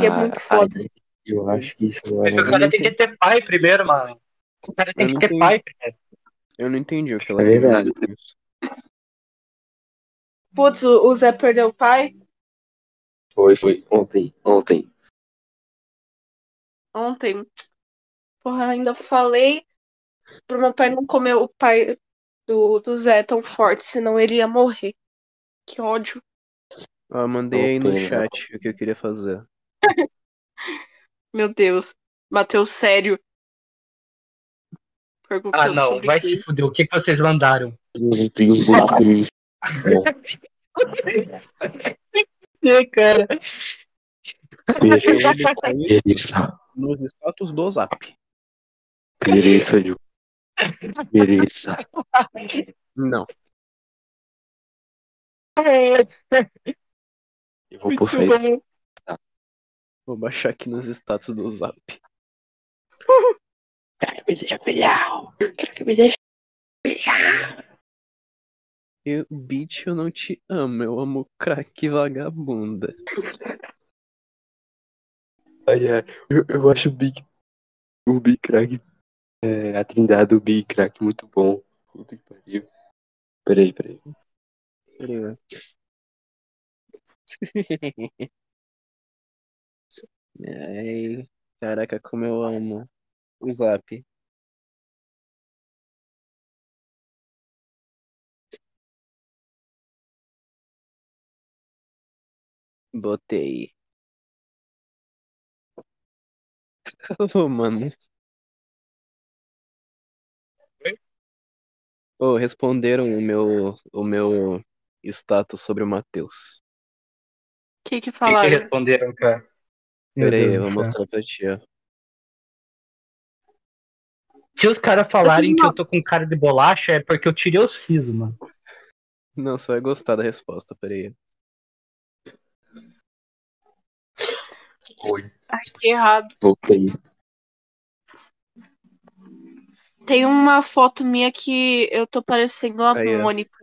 E é muito foda. aí eu acho que isso não Mas é o cara tem que ter pai primeiro, mano. O cara tem Eu que ter entendi. pai primeiro. Eu não entendi o que ela É verdade. Putz, o o Zé perdeu o pai Foi, foi. Ontem, ontem. ontem. Porra, ainda falei pro meu pai não comer o pai do, do Zé tão forte, senão ele ia morrer. Que ódio. Eu mandei aí no chat o que eu queria fazer. Meu Deus. Matheus, sério. Perguntando Ah, não, vai se fuder. O que, que vocês mandaram? É, cara. Mereça, nos status do Zap. mereça, Ju. Mereça. Não. Eu vou postar isso. bom. Vou baixar aqui nos status do Zap. Me deixa brilhar. Me deixa brilhar. Eu, bitch, eu não te amo, eu amo crack vagabunda. Ai, ai. Eu, eu acho o Big, o Big Crack, é, a trindade do Big Crack muito bom. Puta que pariu. Peraí, peraí. Peraí, velho. Ai, Caraca, como eu amo o Zap. Botei. Ô, mano. Oh, responderam o meu, o meu status sobre o Matheus. O que que O que, que responderam, cara? Meu Pera aí, Deus eu do vou céu. mostrar pra ti, ó. Se os caras falarem que eu tô com cara de bolacha, é porque eu tirei o siso, mano. Não, você vai gostar da resposta, pera aí. Oi. Ai, que errado. Voltei. Tem uma foto minha que eu tô parecendo a Aí. Mônica.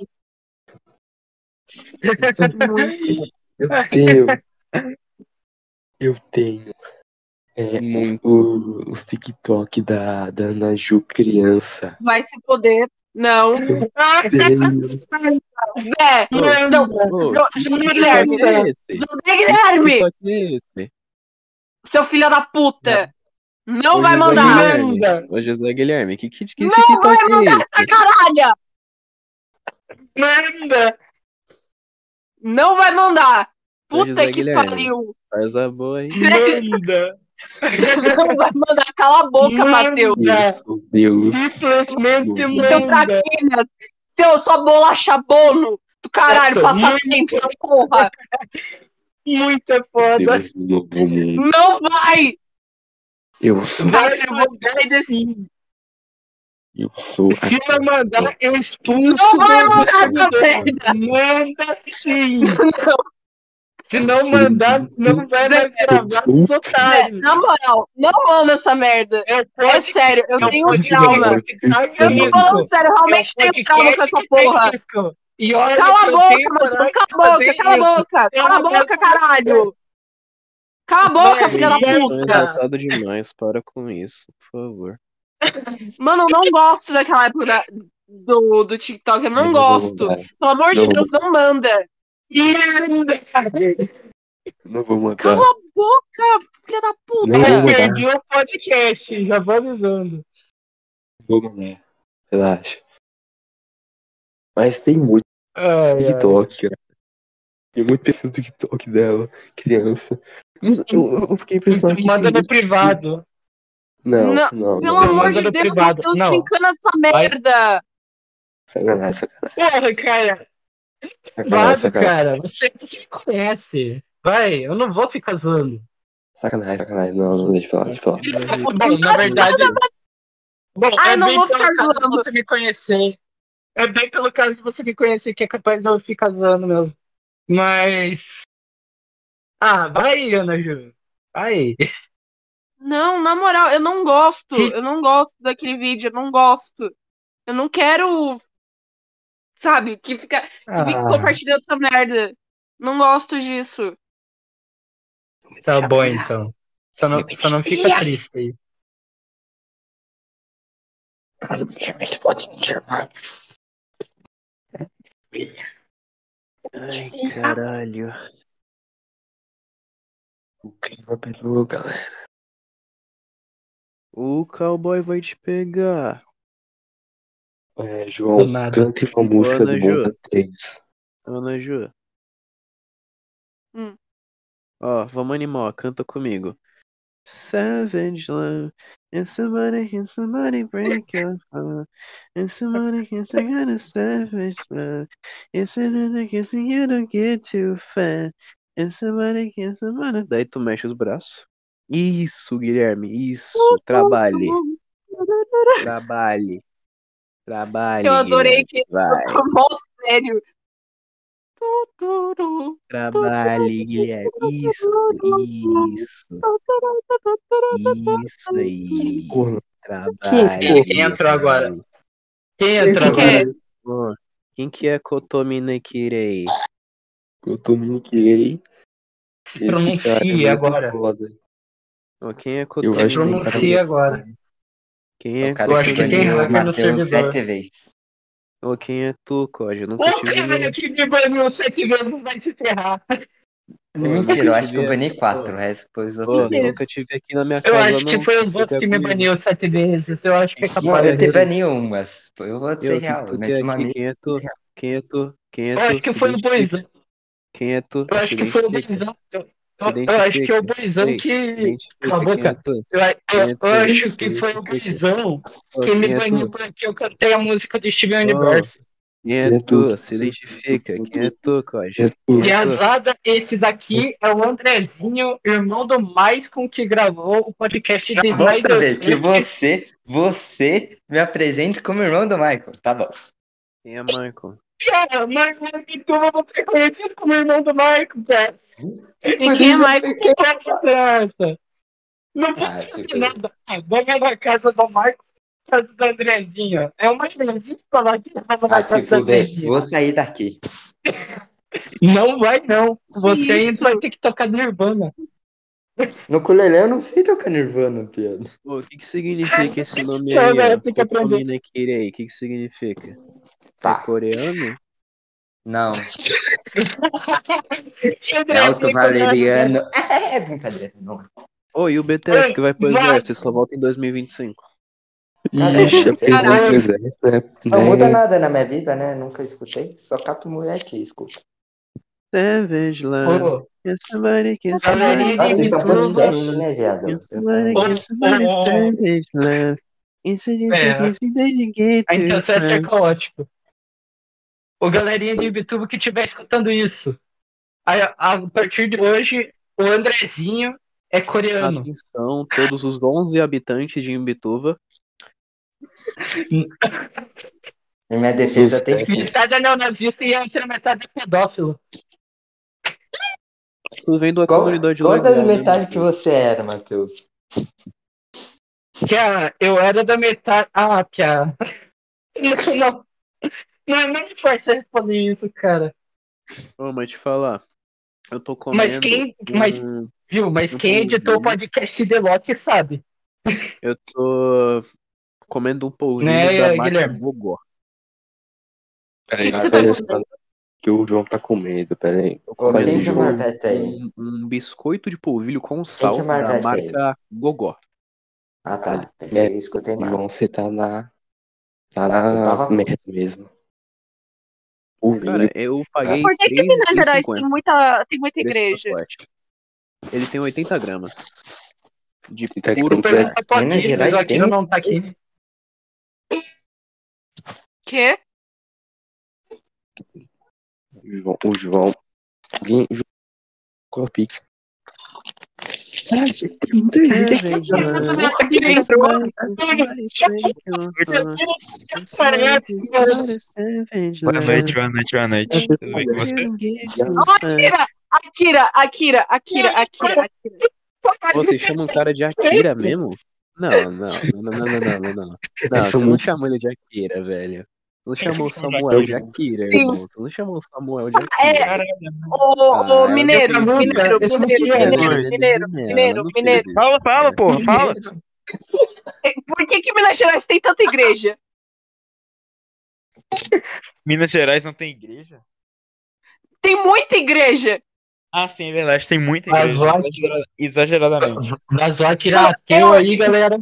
Muito. Eu tenho. Eu tenho. É, Muito. o, os TikTok da, da Ana Ju criança. Vai se foder. Não. Zé! Não. José Guilherme. é? José Guilherme! É? Seu filho da puta! Não Ô, vai José mandar! Guilherme. Manda. Ô, José Guilherme, que, que, que Não TikTok vai mandar essa caralha! Manda! Não vai mandar! Puta José que Guilherme. pariu! Faz a boa aí. Manda! Não vai mandar, cala a boca, Matheus! Simplesmente Seu manda! traquinas! Seu só bolacha bono! Do caralho, Nossa, passa muito. tempo na porra! Muito foda! Não vai! Eu sou, Vai eu vou eu sou Se não mandar, eu expulso Não vai dos mandar essa Manda sim! Não, Se não mandar, não vai mais gravar os otários. na moral, não manda essa merda! É É sério, eu o tenho podcast trauma! Eu tô falando sério, eu realmente tenho trauma com essa porra! E olha Cala a boca, tenho Matheus, cala a boca, cala a boca, cala a boca, caralho! Cala a boca, filha da puta! exaltado demais, para com isso, por favor. Mano, eu não gosto daquela época da- do, do TikTok, eu não gosto. Pelo amor de Não. Deus, não manda. Manda! Não vou mandar. Cala a boca, filha da puta. Eu perdi o podcast, já vou avisando. Vou mandar. Relaxa. Mas tem muito Ai, ai. TikTok, cara. Tem muito perfil do TikTok dela, criança. Eu, fiquei pensando que. Manda no privado. Não, Não, não, Pelo não. amor de Deus, privado. Matheus, Não. brincando essa merda. Sacanagem, sacanagem. Porra, cara. Sacanagem, cara. Você, você me conhece. Vai, eu não vou ficar zoando. Sacanagem, sacanagem. Não, não, deixa eu falar, deixa eu falar. Bom, na verdade. Bom, Ai, é não bem vou ficar zoando. você me conhecer. É bem pelo caso de você me conhecer que é capaz de eu ficar zoando mesmo. Mas. Ah, vai, Ana Ju. Vai. Não, na moral, eu não gosto. Que- Eu não gosto daquele vídeo, eu não gosto. Eu não quero. Sabe, que fica, que fica Ah, compartilhando essa merda. Não gosto disso. tá bom então. Só não, só não fica triste aí. Ai, caralho. O clima pegou, galera. O cowboy vai te pegar. É, João, cante uma música Ana do Ju. Monta 3. Ana Ju. Hum. Ó, vamos animar, ó, canta comigo. Savage love. And somebody can somebody break your heart. And somebody can sing out a savage love. It's another kissing you don't get too fat. And somebody can somebody. Daí tu mexe os braços. Isso, Guilherme, isso. Trabalhe, trabalhe. Trabalhe. Eu adorei Guilherme, que Vai. mó sério. Trabalhe, Guilherme. Isso, isso, isso aí. Trabalhe. Quem- entrou agora? Quem entrou é? agora? Quem que é Kotomi Nekirei? Eu querei. Se pronuncie agora. Foda. Ó, Quem é Eu que o cara- Pronuncie agora. Quem É é Eu acho que tem hacker no servidor. sete vezes. Ô, quem é tu, Code? Eu nunca O tive cara no... que me baniu sete vezes vai se ferrar. Mentira, eu acho que eu bani quatro, o resto foi os outros. Que nunca tive aqui na minha Eu casa, acho que foi os outros que me baniu sete vezes. Eu acho que é capaz. eu te bani umas. Eu vou Eu, ser real, que tu mas uma amiga. Quem é tu? Quem é tu? Quem é Eu tu? acho que foi o. Boizão. Quem é tu? Eu acho que foi o. Boizão. Eu, acho que é o se que. Cala a boca. Eu, acho que foi o Ô, que me baniu porque eu cantei a música de Steven Ô, Universo. Quem é tu? Se identifica. Quem é tu, Coja? É tu? Piazada, esse daqui é o Andrezinho, irmão do Maicon, que gravou o podcast de saber que você, você me apresenta como irmão do Michael. Tá bom. Quem é Michael? Cara, Michael Pituba, você é conhecido como irmão do Maicon, cara. E quem é Michael? Que conversa é essa? Não pode fazer nada. Ah, Vai na casa do Maicon, casa do Andrezinho. É uma Andrezinho falar que vai na Ah, casa se fuder, vou sair daqui. Não vai, não. Você ainda vai ter que tocar Nirvana. No ukulele eu não sei tocar Nirvana, piada. Ô, o que que significa esse nome aí, ó? ter que aprender. Aí, o que que significa? Tá. É coreano? Não. é alto-valeriano. É, brincadeira, não. Ô, e o BTS que vai pro exército só volta em 2025. Não muda nada na minha vida, né? Nunca escutei. Só cato mulher que escuta. Savage Love. Oh. Somebody can somebody Nossa, isso é um podcast, né, viado? Somebody can somebody savage love. Isso é gente que se dedica. A interface é caótico. Ô, galerinha de Ibituba que estiver escutando isso, a, a partir de hoje, o Andrezinho é coreano. Atenção, todos os 11 habitantes de Imbituva. Em minha defesa tem que. Metade é neonazista e a outra metade é pedófilo. Tu vem da Qual, comunidade qual legal. das né, metades que você era, Matheus? Que a, eu era da metade. Ah, Pia. Não, não, não, não me força a responder isso, cara. Ô, mas te falar. Eu tô comendo. Mas quem. Mas, um- viu, mas eu quem editou o podcast The Lock sabe. Eu tô comendo um polvilho Né, da marca? Gogó. Peraí, que você peraí, tá que o João tá com medo, peraí. Comendo quem que é um- Marvete aí? um, um biscoito de polvilho com sal que é da marca Gogó. Ah, tá. É, Eu escutei mal. João, você tá na. Tá na merda mesmo. O Cara, vinho. eu paguei Por que, que 3, Minas Gerais 3,50 tem muita, tem muita igreja? Ele tem 80 gramas. De Tá puro aqui, Vou perguntar pro Minas Gerais o Aquino tem? não tá aqui. Quê? O João. O João. Vim, João. Copix. Caralho, tem Boa noite, boa noite, boa noite. Tudo bem com você? Akira, Akira, Akira, Akira. Vocês chamam um cara de Akira mesmo? Não, não, não, não, não, não, não. Não, você não chamou ele de Akira, velho. Não chamou o Samuel de Akira. Irmão. Tu não chamou o Samuel de É, Akira. Caralho. ô, ô, Ah, mineiro, já- mineiro, mineiro, é- mineiro, mineiro, mineiro, mineiro. Fala, fala, porra, fala. Por que que Minas Gerais tem tanta igreja? Minas Gerais não tem igreja? Tem muita igreja. Ah, sim, é verdade, tem muita Mas igreja. vai- exagera- Exageradamente. Vazou Akira ateu aí, galera.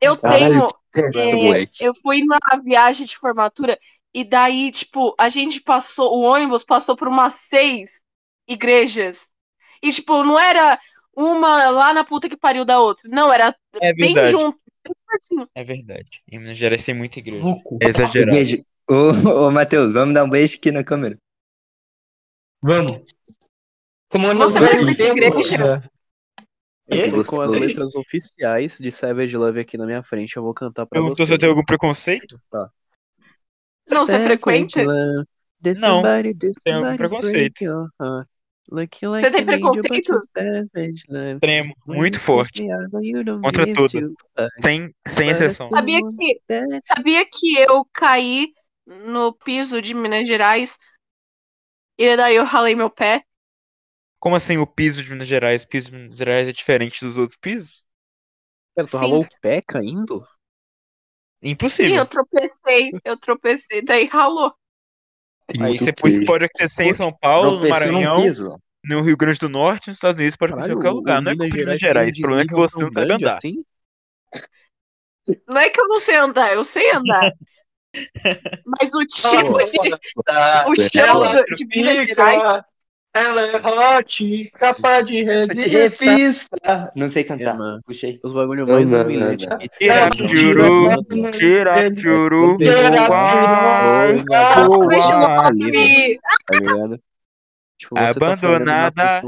Eu Caralho, tenho. É, moleque. eu fui na viagem de formatura e daí, tipo, a gente passou, o ônibus passou por umas seis igrejas. E, tipo, não era uma lá na puta que pariu da outra. Não, era É bem junto, bem. É verdade. Em Minas Gerais tem muita igreja. Vucu. É exagerado. Beijo. Ô, ô, Matheus, vamos dar um beijo aqui na câmera. Vamos. Como Você vamos ter, igreja? Eu tô com as letras oficiais de Savage Love aqui na minha frente, eu vou cantar pra Perguntou você. se eu tenho algum preconceito? Não, você frequenta? Não, tenho algum preconceito. Você tem preconceito? Extremo, muito forte. Contra todas. Sem, sem exceção. Sabia que, sabia que eu caí no piso de Minas Gerais e daí eu ralei meu pé? Como assim o piso de Minas Gerais? O piso de Minas Gerais é diferente dos outros pisos? Pera, tu Sim. ralou o pé caindo? Sim, Impossível. eu tropecei, eu tropecei, daí ralou. Tem Aí você pode, queijo. pode acontecer em São Paulo, no Maranhão. piso. no Rio Grande do Norte, nos Estados Unidos, pode acontecer em qualquer lugar. Não é Minas culpa de Minas Gerais. O problema é que você não sabe andar. assim? Não é que eu não sei andar, eu sei andar. Mas o tipo de. Tá. O chão de Minas Gerais. Ela é hot, capaz de revista. Não sei cantar. É, mano. Puxei. Os bagulho mais não, que Tira, Mano, tira, tchuru, Tira, uma Abandonada.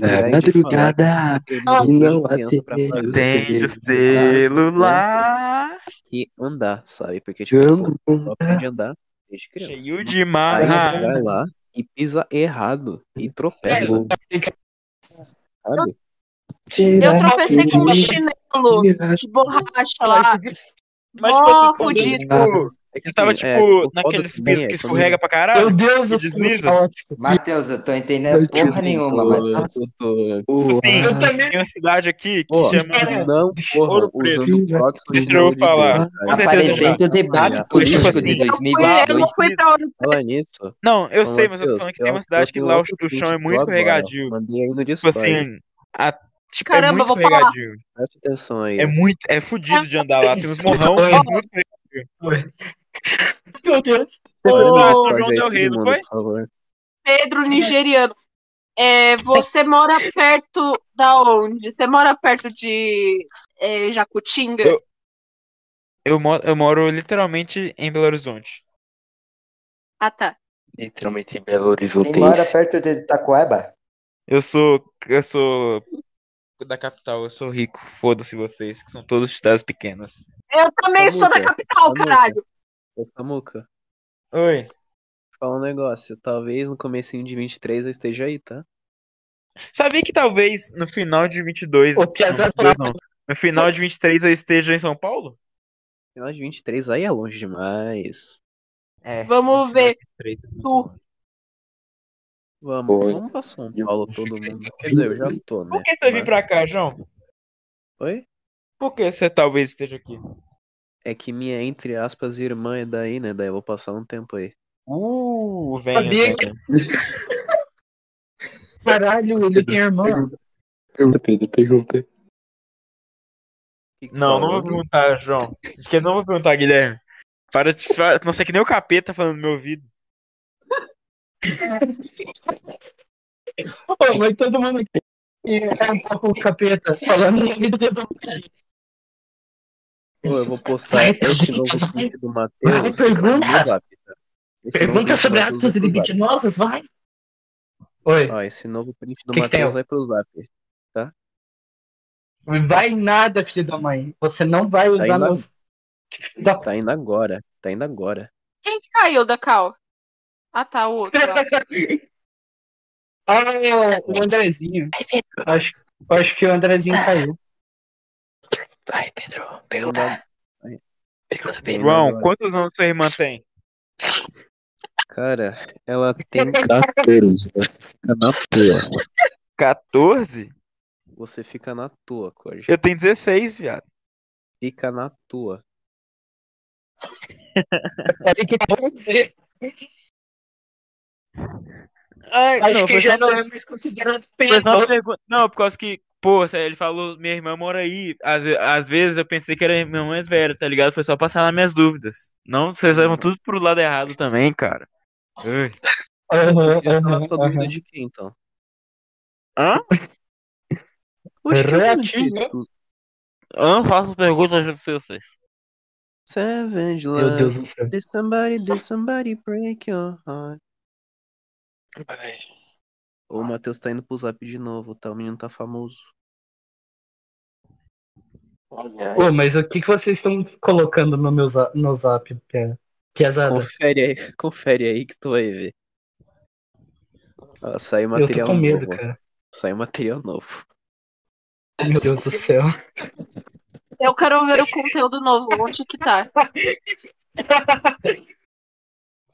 Na madrugada. Tem E não atende. fazer Tem o celular E andar, sabe? Porque, tipo, andar desde criança. cheio de marra. vai lá e pisa errado e tropeça, sabe? eu tropecei com um chinelo de borracha lá. Mas Mó fudido. Tipo, É que você tava assim, tipo é, o foda naqueles pisos é que escorrega pra Meu caralho. Deus do Que céu, desliza. caótico. Matheus, eu tô entendendo Tipo porra assim, nenhuma, mas. tô- tô- Porra. Sim, Eu também. tem uma cidade aqui que Pô, chama. não, porra, Ouro Preto. Deixa eu de falar. Deus, certeza Aparecendo o debate político tipo de assim, Eu, fui, eu 2022. não fui pra Ouro Falar nisso, Não, eu sei, mas eu tô falando que tem eu- uma cidade eu que lá o, chão é muito escorregadio. Mandei aí no Tipo assim, a- tipo, Caramba, é muito eu vou falar. Presta atenção aí. É muito, é fudido de andar lá. Tem uns morrão, é muito. Meu Deus. Você mundo, foi? favor. Pedro Nigeriano. É, você mora perto da onde? Você mora perto de é, Jacutinga? Eu- Eu moro, eu moro literalmente em Belo Horizonte. Ah, tá. Literalmente em Belo Horizonte. Quem mora perto de Itacoeba? Eu sou, eu sou da capital, eu sou rico. Foda-se vocês, que são todos cidades pequenas. Eu também sou da Samuca, capital, caralho. Ô, Samuca, Oi. fala um negócio. Talvez no comecinho de 23 eu esteja aí, tá? Sabia que talvez no final de 22, O Piazza não, 22 não, no final de 23 eu esteja em São Paulo? Final de 23 aí é longe demais. É. Vamos ver. Tu. Vamos, Oi. vamos pra São Paulo todo mundo. Quer dizer, eu já tô, né? Por que você Mas- pra cá, João? Oi? Por que você talvez esteja aqui? É que minha, entre aspas, irmã é daí, né? Daí eu vou passar um tempo aí. Uh, venha, Sabia venha. Caralho, ele tem irmã. Pergunta, Pedro, pergunta. Que que Não, não vou perguntar, João. Acho que eu não vou perguntar, Guilherme. Para de. Não sei que nem o capeta falando no meu ouvido. Pô, mas todo mundo aqui é um pouco capeta falando na vida do Pô, eu vou postar Vai, esse novo vai. print do Matheus pergunta. tá? Pergunta sobre atos libidinosos, vai. Oi, Ó, esse novo print do Que Matheus vai pro Zap. vai nada, filho da mãe. Você não vai usar indo meus. Da... Tá indo agora. Tá indo agora. Quem que caiu da cal? Ah, tá, o outro. Ah, o Andrezinho. Acho, acho que o Andrezinho caiu. Vai, Pedro. Pergunta. Pergunta, Pedro. João, quantos anos sua irmã tem? Cara, ela tem 14. Fica na tua. 14? Você fica na tua, Corja. Eu tenho 16, viado. Fica na tua. Pode que dizer. Ai, Acho não, que já não é mais considerado pergunta. Não, por causa que, pô, ele falou, minha irmã mora aí. Às, às vezes eu pensei que era minha irmã mais velha, tá ligado? Foi só passar nas minhas dúvidas. Não, vocês levam tudo pro lado errado também, cara. Ai. Quer falar aham, sua dúvida de quem, então? Hã? Oxe, difícil. Hã? Faço perguntas pra vocês. Savage Meu love. Deus do céu. Did somebody, did somebody break your heart? Vai. O Matheus tá indo pro zap de novo, tá? O menino tá famoso. Pô, mas o que, que vocês estão colocando no meu zap, no zap, Pia- Piazada? Confere aí, confere aí que tu vai ver. Ó, saiu Eu tô material com medo, novo. cara. Saiu material novo. Meu Deus do céu. Eu quero ver o conteúdo novo. Onde que tá?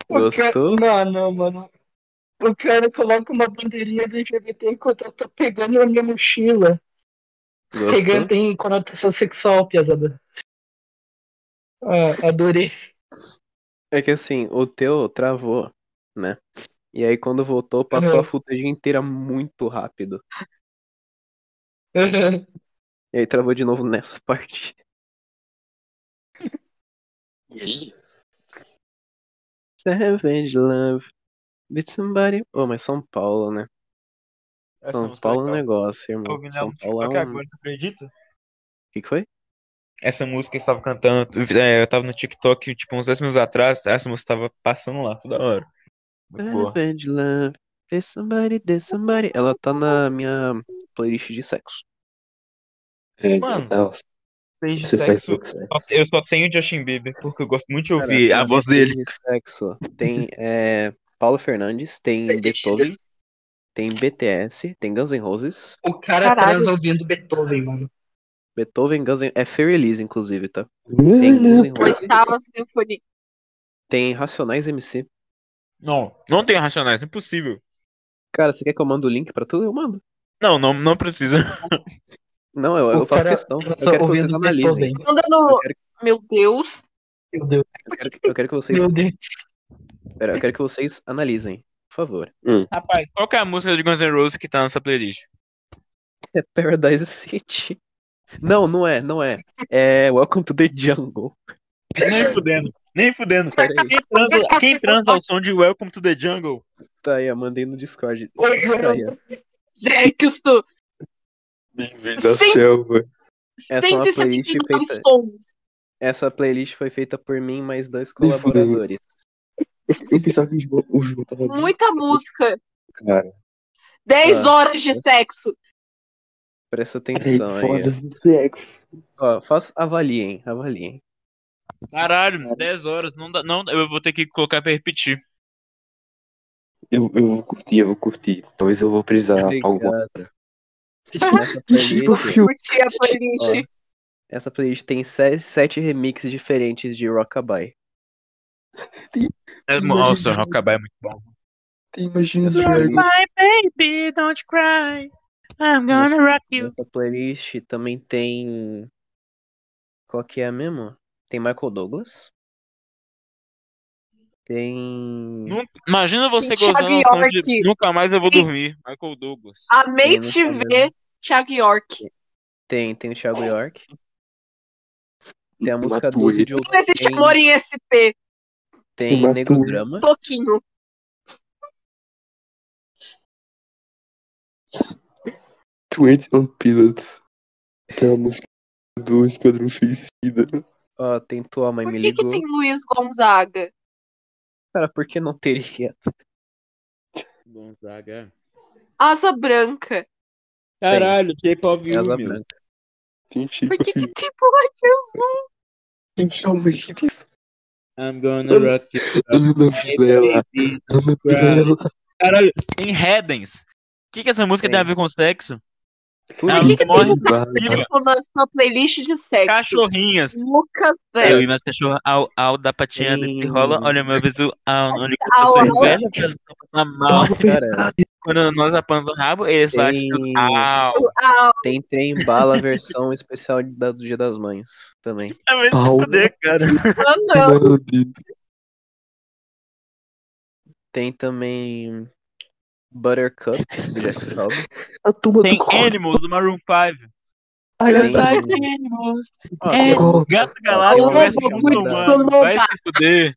O cara- Gostou? Não, não, mano. O cara coloca uma bandeirinha do LGBT enquanto eu tô pegando a minha mochila. Pegando tem conotação sexual, piazada. Ah, adorei. É que assim, o teu travou, né? E aí quando voltou, passou a footage inteira muito rápido. E aí travou de novo nessa parte. E aí? Savage Love. With somebody. Oh, mas São Paulo, né? Essa São é Paulo é um negócio, Eu irmão. ela São Paulo é um. agora, tu acredita? O que que foi? Essa música que estava cantando, é, eu tava no TikTok, tipo, uns 10 minutos atrás, essa música tava passando lá toda hora. Muito boa. Savage Love. There's somebody, there's somebody. Ela tá na minha playlist de sexo. É, Mano, você faz sexo, eu só tenho Justin Bieber, porque eu gosto muito de Cara, ouvir a na voz dele. playlist de sexo tem é, Paulo Fernandes, tem Beethoven, tem BTS, tem Guns N' Roses. O cara Caralho. transa ouvindo Beethoven, mano. Beethoven, Guns N' é Fair Release, inclusive, tá? Tem Guns N' Roses, Oitava Sinfonia. tem Racionais MC. Não, não tem Racionais, impossível. Cara, você quer que eu mando o link pra tudo? Eu mando. Não, não, não precisa. Não, eu, eu faço cara questão. Eu transa quero que vocês analisem. Beethoven. Manda Eu no. quero, Meu Deus. Meu Deus, eu quero, eu quero que vocês. meu Deus. Pera, eu quero que vocês analisem, por favor. Rapaz, qual que é a música de Guns N' Roses que tá nessa playlist? É Paradise City. Não, não é, não é. É Welcome to the Jungle. Nem fudendo, nem fudendo. Quem transa, quem transa ao som de Welcome to the Jungle? Tá aí, eu mandei no Discord. Oi, Tá. Sexo. Bem-vindo Sim. selva. Essa é uma 179 playlist feita-. Essa playlist foi feita por mim e mais dois colaboradores. Eu, eu pensava que o João tava bem, Muita música. cara. 10 Ah. horas de sexo. Presta atenção aí. foda-se do sexo. Ó, faz, avaliem, avaliem. Caralho, 10 horas, não dá, não, eu vou ter que colocar pra repetir. Eu, eu vou curtir, eu vou curtir. Talvez eu vou precisar Obrigado. alguma. Essa playlist, Curti a playlist. essa playlist tem se- sete remixes diferentes de Rockabye. É, nossa, Rockabye é muito bom. Imagina Essa Drag. playlist, baby, don't cry. I'm gonna rock you. nessa playlist também tem. Qual que é mesmo? Tem Michael Douglas. Tem. Imagina você Tem gozando de York. Nunca mais eu vou Tem- dormir. Michael Douglas. Amei Tem te ver, Thiago York. Tem, tem o Thiago York. Tem a música Matuê. 12 de Não outubro. existe Tem, amor em SP. Tem Drama. Toquinho. Twenty One Pilots. Que é a música do Esquadrão Suicida. Ó, tem Tua Mãe Por Me que, que Ligou. tem Luiz Gonzaga? Cara, por que não teria? Gonzaga. Asa Branca. Caralho, K-pop Asa viu, meu. Branca. Tem Por Chico que, que tem Black Azul? Tem Shawn Mendes. I'm gonna rock you. Caralho, tem Redens. O que, que essa música tem a ver com sexo? Por que, que morre. Neto na sua playlist de sexo? Cachorrinhas. Lucas Eu Neto. e minhas cachorras ao, ao da patinha Tem- desse rola, olha meu visual, que eu que eles estão passando mal. Cara, Quando nós apanhamos o rabo, eles lá Tem- au. Tem Trem Bala versão especial da- do Dia das Mães também. É muito fuder, cara. não. Deus. Tem também Buttercup, do Jeff Staub. A turma Tem do. Animals do Maroon 5. Ai, Tem- ai, Like animals. Ó, É. Gato galáctico versus cuida muçulmano. do Vai se fuder.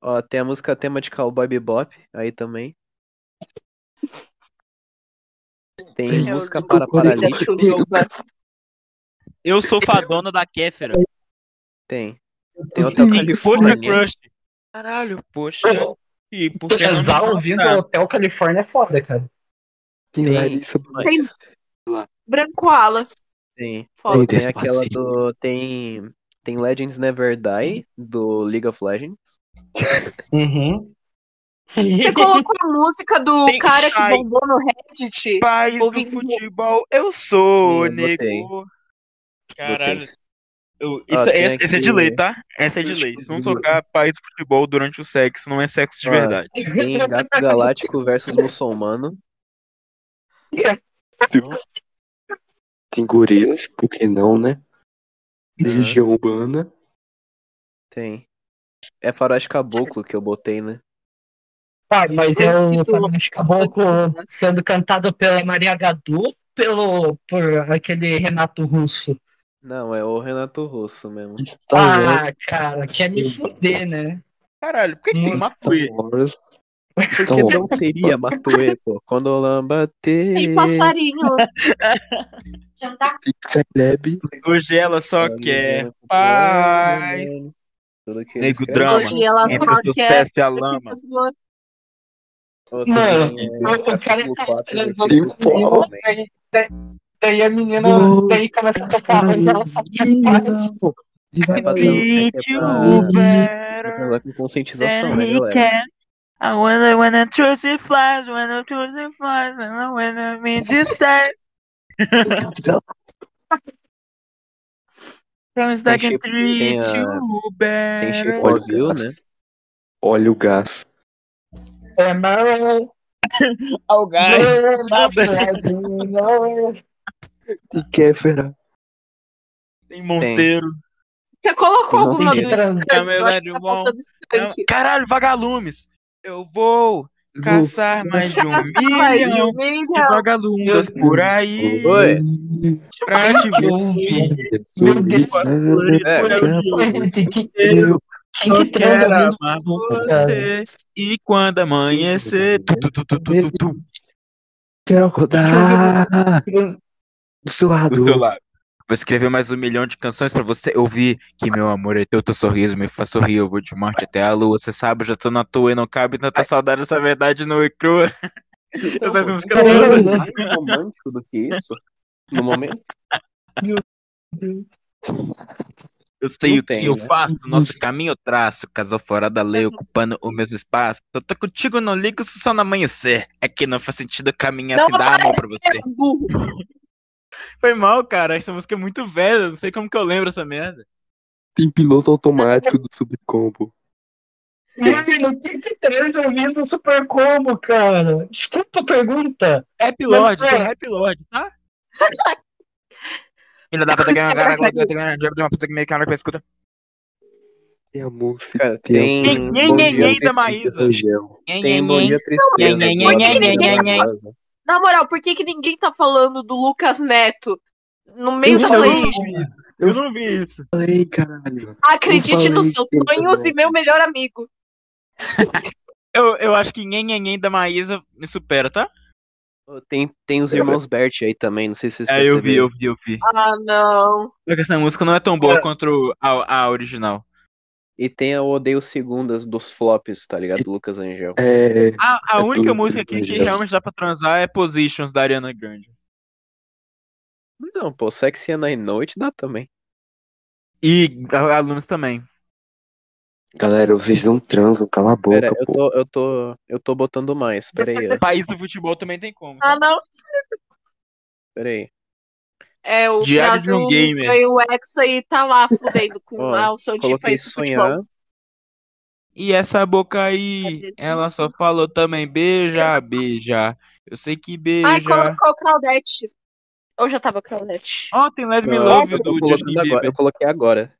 ó, tem a música tema de Cowboy Bebop aí também. Tem É música para paralítico. Eu sou fadona da Kéfera. Tem. Tem Hotel Poxa Califórnia. Crush. Caralho, poxa. E por que não ouvindo Ah, Hotel Califórnia é foda, cara. Tem Tem- Larissa Tem Branco Ala. Tem. Foda. Tem aquela do. Tem. Tem Legends Never Die, do League of Legends. Uhum. Você colocou a música do Tem cara que bombou no Reddit? Pai do futebol, eu sou Sim, eu botei. nego. Caralho. Botei. Eu- Ó, isso, esse, esse é de lei, tá? Essa é de lei. Se não tocar pai do futebol durante o sexo, não é sexo de Ó, verdade. Tem Gato Galáctico versus Muçulmano. Tem gorilas, por que não, né? Legião Urbana. Tem. É Faroeste Caboclo que eu botei, né? Pai, mas é o Faroeste Caboclo sendo cantado pela Maria Gadu pelo por aquele Renato Russo. Não, é o Renato Russo mesmo. Star Wars. Ah, cara, quer me fuder, né? Caralho, por que, que tem Matuê? Wars. Star Porque Wars. não seria Matuê, pô. Quando o bater. Tem passarinhos. Lab. Hoje ela só quer paz. Tudo que Nego drama. Hoje ela só quer a lama. Outro Mano, o, cara o tá daí, a menina daí começa a tocar, mas ela só quer paz. Falar com conscientização, né, galera? can. I wanna it flies, when the truth it flies, and I wanna me distance. Promise that I Tem can Chico- tem treat a- you Tem better. Chico Avil, né? Olha o gás. É, mas... Oh, guys. E Kéfera. Tem Monteiro. Você colocou Não alguma do. Skank? É tá. Caralho, vagalumes. Eu vou caçar mais de um milhão de vagalumes por aí. Oi. Pra te ver. Meu Deus. É, Quem que, Eu quem Só que transa você. E quando amanhecer. Tu, tu, tu, tu, tu, tu, tu, quero rodar do seu lado. do seu lado. Vou escrever mais um milhão de canções pra você ouvir. Que meu amor é teu, teu sorriso me faz sorrir. Eu vou de Marte até a lua. Você sabe, eu já tô na tua e não cabe tanta saudade. Essa verdade não é crua. Então, Essa música toda. nada mais romântico do que isso? No momento? Eu sei Não o que tem, eu né? faço, nosso caminho eu traço. Casou fora da lei, ocupando o mesmo espaço. Eu tô contigo, não ligo se só no amanhecer. É que não faz sentido caminhar Não sem dar amor pra você. é burro. Foi mal, cara. Essa música é muito velha. Não sei como que eu lembro essa merda. Tem piloto automático do Subcombo. Mano, quem que transa ouvindo o Super Combo, cara? Desculpa a pergunta. Rap Lord, Mas, tem é. Rap Lord, tá? Filha da puta, ganha cara, cara, que meio cara que escuta. Tem a música. Cara, Tem tem. Nhen, Bom nhen, Dia, nhen, da. Maísa. Tem Bom Dia Tristeza. Na moral, por que, que ninguém tá falando do Lucas Neto no meio da Eu não playlist? vi isso. Eu não vi isso. Falei, caralho. Acredite nos seus sonhos e meu melhor amigo. Eu, eu acho que Nhen, Nhen, Nhen da Maísa me supera, tá? Tem, tem os irmãos Bert aí também, não sei se vocês É, eu vi, perceberam. eu vi, eu vi. Ah, não. Só que essa música não é tão boa quanto a, a original. E tem a Odeio Segundas dos flops, tá ligado? Do Lucas Angel. É. A, a É única música aqui que Angel. realmente dá pra transar é Positions da Ariana Grande. Não, pô, Sexy and I Know It dá também. E a- alunos também. Galera, vocês não transam, cala a boca, Pera, eu pô. tô, eu tô, eu tô botando mais, pera aí, ó. País do futebol também tem como. Ah, não. pera aí. É, o Diário de um Brasil gamer. ganhou o Hexa e tá lá fudendo com Ó, o seu tipo Coloquei aí do futebol. sonhar. E essa boca aí, ela só falou também beija, beija. Eu sei que Ai, beija. colocou o Claudete. Ou já tava Claudete? Ó, tem Let Me Love eu do Justin Bieber. eu coloquei agora.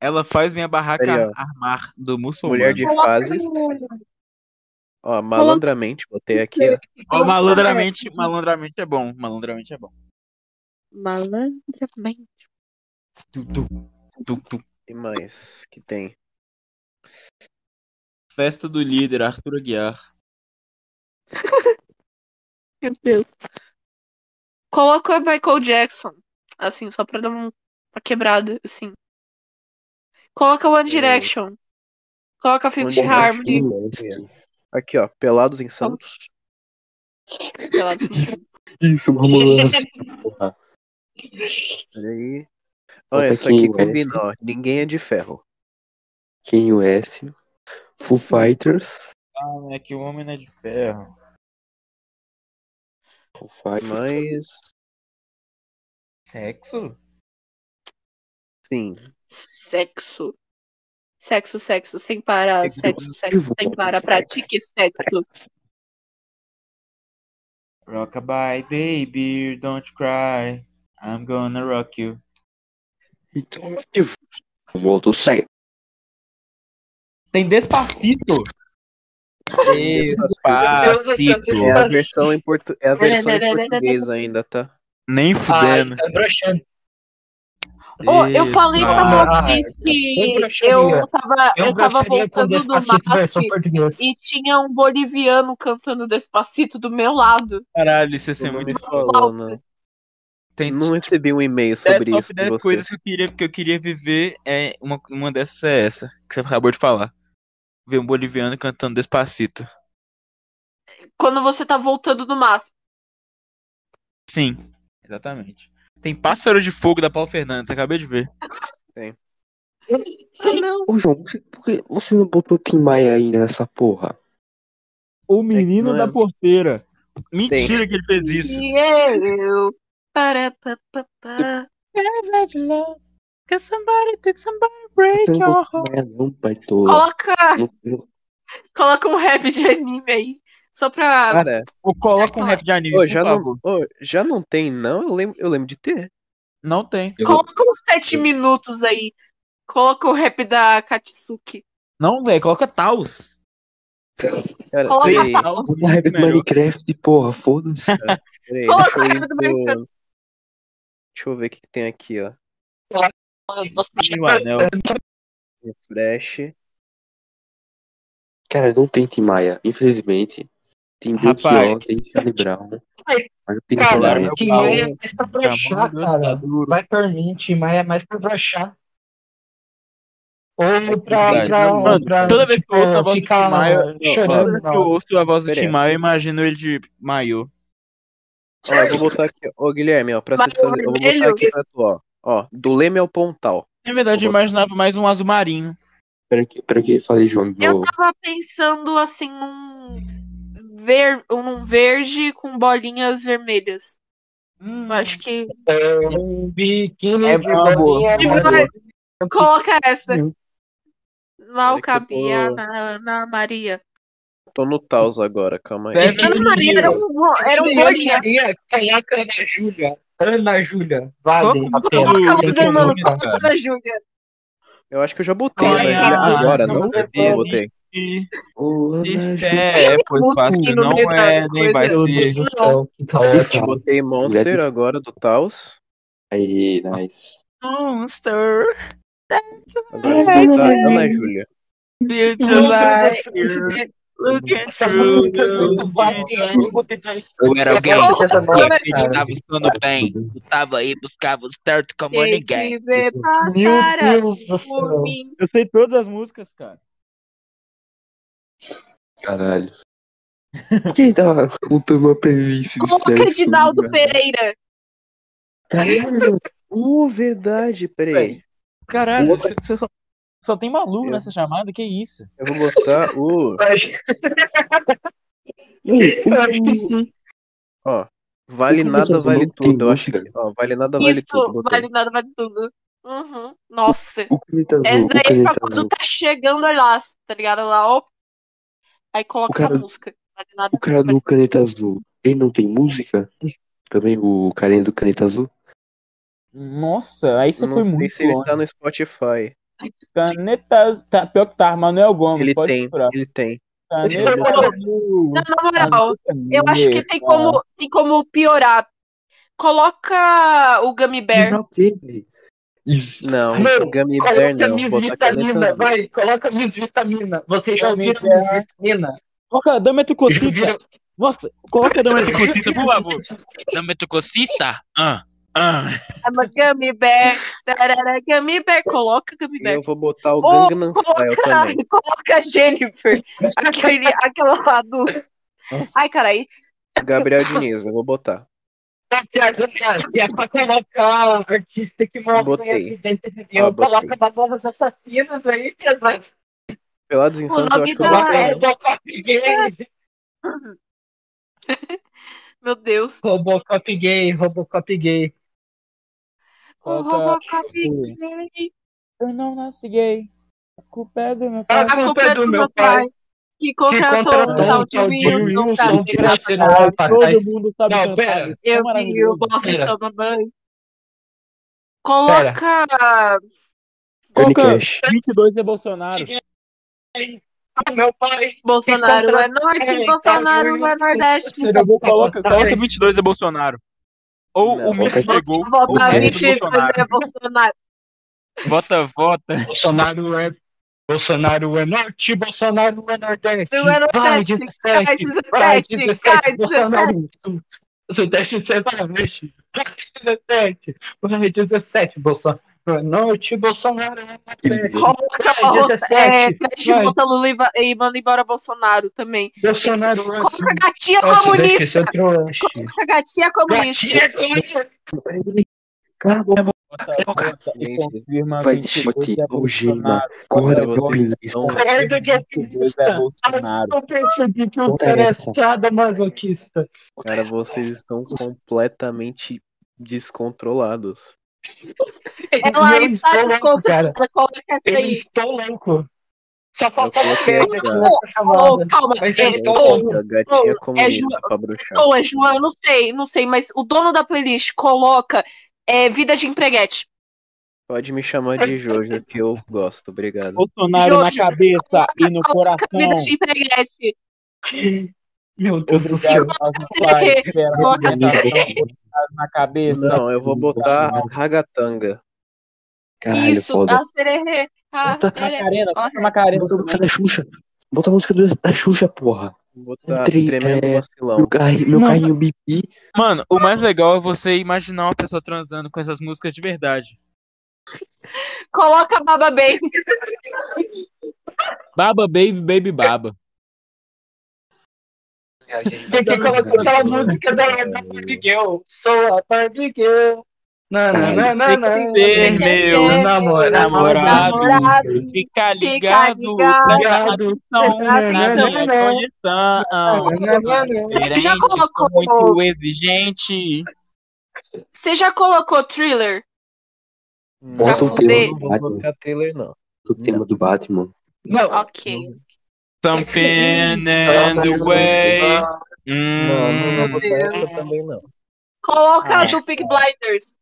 Ela faz minha barraca ó. armar do muçulmano. Mulher de fases. Ó, malandramente, botei aqui, ó. Ó, malandramente, malandramente é bom. Malandramente é bom. Malandramente. Tu, tu, tu, tu. E mais que tem? Festa do líder, Arthur Aguiar. Meu Deus. Colocou o Michael Jackson. Assim, só pra dar um- uma quebrada, assim. Coloca One Direction. Coloca Fifth One Harmony. Aqui, ó. Pelados em Santos. Pela- Isso, vamos lá. Olha aí. Bota Olha, essa aqui ó. Ninguém é de ferro. Quem West, Foo Fighters, Ah, é que o homem não é de ferro. Foo Fighters, Mas. Sexo? Sim. Sexo. Sexo, sexo, sem parar. Sexo, sexo, sem parar. Pratique sexo. Rockabye, baby, don't cry. I'm gonna rock you. então modo 100. Tem Despacito. Despacito. É a versão em, portu... é a versão em português ainda, tá? Nem Ai, fudendo. tá broxando. Ô, eu falei pra Ah, vocês que eu tava, eu tava voltando do MASP e tinha um boliviano cantando Despacito do meu lado. Caralho, isso Não muito falou, não. Tem Não recebi um e-mail sobre isso de 10 você. coisas que eu queria, que eu queria viver. É, uma, uma dessas é essa, que você acabou de falar. Ver um boliviano cantando Despacito. Quando você tá voltando do MASP. Sim, exatamente. Tem Pássaro de Fogo da Paulo Fernandes, acabei de ver. Ah, não. Ô, João, você, por que você não botou Tim Maia ainda nessa porra? O Menino da Porteira. Mentira que ele fez isso. E eu. Para, pa, pa, pa. Cause somebody did somebody break your tô... Coloca, coloca um rap de anime aí. Só pra. Cara, Ou coloca um rap de anime, por já, favor. não, ô, já não tem, não? Eu lembro, eu lembro de ter. Não tem. eu- Coloca uns sete minutos aí. Coloca o rap da Katsuki. Não, velho, coloca Taos. Cara, Coloca Taos Bota rap do. Minecraft, porra, foda-se. Coloca o rap do. Minecraft. Deixa eu ver o que, que tem aqui, ó. E o anel. Refresh. Cara, não tem Tim Maia, infelizmente. Tem Rapaz. Belchior, tem Charlie Brown. Mas não tem Tim Cara, Tim pau. Maia é mais pra broxar, Chamando cara. Vai por mim, Tim Maia é mais pra broxar. Ou pra, pra, Mano, pra, toda vez que eu ouço a voz do Tim Maia, Toda vez que eu ouço a voz do Tim. Maia, eu imagino ele de maiô. Ó, eu vou botar aqui. Ô, Guilherme, ó, atenção. o Eu vou botar aqui pra tu, ó. Ó, do Leme ao Pontal. Na verdade, eu imaginava mais um azul marinho. Pera que, pera que, falei, João, de Eu tava pensando assim num, ver, num verde com bolinhas vermelhas. Eu acho que. É um biquíni É de bolinha. Coloca essa. Mal cabia tô- na, na Maria. Tô no Taos agora, calma aí. Deve- Ana Maria era um, era um Ana bolinha. Maria, coloca Ana Júlia. Ana Júlia, vale Coloca eu os irmãos, coloca. Ana Júlia. Eu acho que eu já botei, né? ai, agora, não, Não botei. E- Ana e- Júlia. É, pois fácil, no não é, nem vai ser. Do céu, que caótico. Botei Monster agora do Taos. Aí, nice. Monster. Agora eu vou botar Ana Júlia. Feel Meu you're looking Essa música é muito vale. Eu era alguém que acreditava estando bem. Eu tava aí, buscava o certo como ninguém. Meu Deus assim do por céu. mim. Eu sei todas as músicas, cara. Caralho. Quem tá montando uma playlist Coloca sexo, Edinaldo velho? Pereira. Caralho. Uh, verdade, peraí. Caralho, você só, só tem maluco Eu- nessa chamada? Que isso? Eu vou botar o. Eu acho- que sim. Ó. Vale nada, vale não tudo. Eu acho que. Ó, vale nada, vale Isso, tudo. botei. vale nada, vale tudo. Uhum. Nossa. O Essa daí é pra quando tá chegando lá, tá ligado? Lá, ó. Aí coloca cara- essa música. Vale nada. O cara do caneta azul, ele não tem música? Também o carinha do caneta azul? Nossa, aí você Eu foi não sei muito se ele tá no Spotify. Canetas. Tá, pior que tá, Manuel Gomes, Ele pode tem, procurar. ele tem. Na moral, eu acho que tem como, tem como piorar. Coloca o Gummy Bear. Não teve. Não, Não, Gummy Bear Coloca não. Miss Vitamina, vai, coloca Miss Vitamina. Vocês já ouviram. Miss Vitamina? Coloca ouviram? Nossa, coloca Dama Tucocita, por favor. Dama Tucocita? Ah, ah. Ama Gummy Bear. Tarara, Gummy Bear. Coloca Gummy Bear. eu vou botar o Ou Gangnam Style coloca, também. coloca a Jennifer. Aquele, aquela lá do. Nossa. Ai, carai. Gabriel Diniz, eu vou botar. Se é, é pra colocar artista que morre em acidente de avião, Ah, coloca Mamonas Assassinas aí, pesado. Pelados Insanos eu nome acho que eu botei. é. Robocop gay, Meu Deus. Robocop gay, Robocop gay. O Coloca Robocop o- gay. Eu não nasci gay. A culpa é do meu A pai. A culpa é do meu pai. Que contratou um tal de Wilson pra. Alpacais. Todo mundo sabe Não, pera. é Eu vi o maravilhoso. Bob Pera. toma banho. Coloca. Coloca Cash. 22 é Bolsonaro. com meu pai. Bolsonaro é norte, É, Bolsonaro tá, é nordeste. Coloca, coloca 22 é Bolsonaro. Ou Não, o Mito vota- pegou. ou o é 22 Bolsonaro. é Bolsonaro. Vota, vota. Bolsonaro é. Bolsonaro é norte, Bolsonaro é nordeste. Não é Vai, nordeste, 17, cai vai, 17, 17, cai Bolsonaro. Sudeste severamente. Vai, 17, vai, 17, Bolsonaro é norte, Bolsonaro é Vai, Bolsa- 17, é, volta Lula e e manda embora Bolsonaro também. Bolsonaro é. Coloca gatinha comunista. trouxa. Coloca gatinha comunista. Gatinha comunista. A confirma Vai 22 te é o Gema. Bolsonaro. Corda vocês Goblins. estão- Corda de 22 é. Eu percebi que o cara é essa. sadomasoquista. Cara, vocês estão completamente descontrolados. Ela Eu está estou louco, cara. descontrolada. Coloca essa Eu aí. estou louco. Só falta você Oh, chamada. calma. Mas É, Tom, louco. A gatinha é João-. Tom, é João, eu não sei, não sei, mas o dono da playlist coloca é, Vida de Empreguete. Pode me chamar de Jojo, que eu gosto. Obrigado. Bolsonaro na Jojo, cabeça e no Coloca Vida coração. de Empreguete. Meu Deus do céu. Na cabeça. Não, eu vou botar Ragatanga. Caralho, Isso, foda. a sererê. Macarena. Bota a música da Xuxa. Bota a música do- da Xuxa, porra. Botar Tri- Tremendo é, Vacilão. Meu, carri- meu carrinho Bibi. Mano, o mais legal é você imaginar uma pessoa transando com essas músicas de verdade. Coloca Baba Baby. Baba Baby Baby Baba. Tem que colocar aquela música da Barbie Girl. Sou a Barbie Girl. Não, não, não, não, não. Que ser meu namorado. Fica ligado. ligado. Na. Não, não, não. Diferente, Já colocou- Muito exigente. Você já colocou thriller? Não do vou colocar thriller, não. O tema do Batman. Não, Ok. Something in the way. Não, não vou Hum, essa também, não. Coloca a Ah, do Peak Blinders.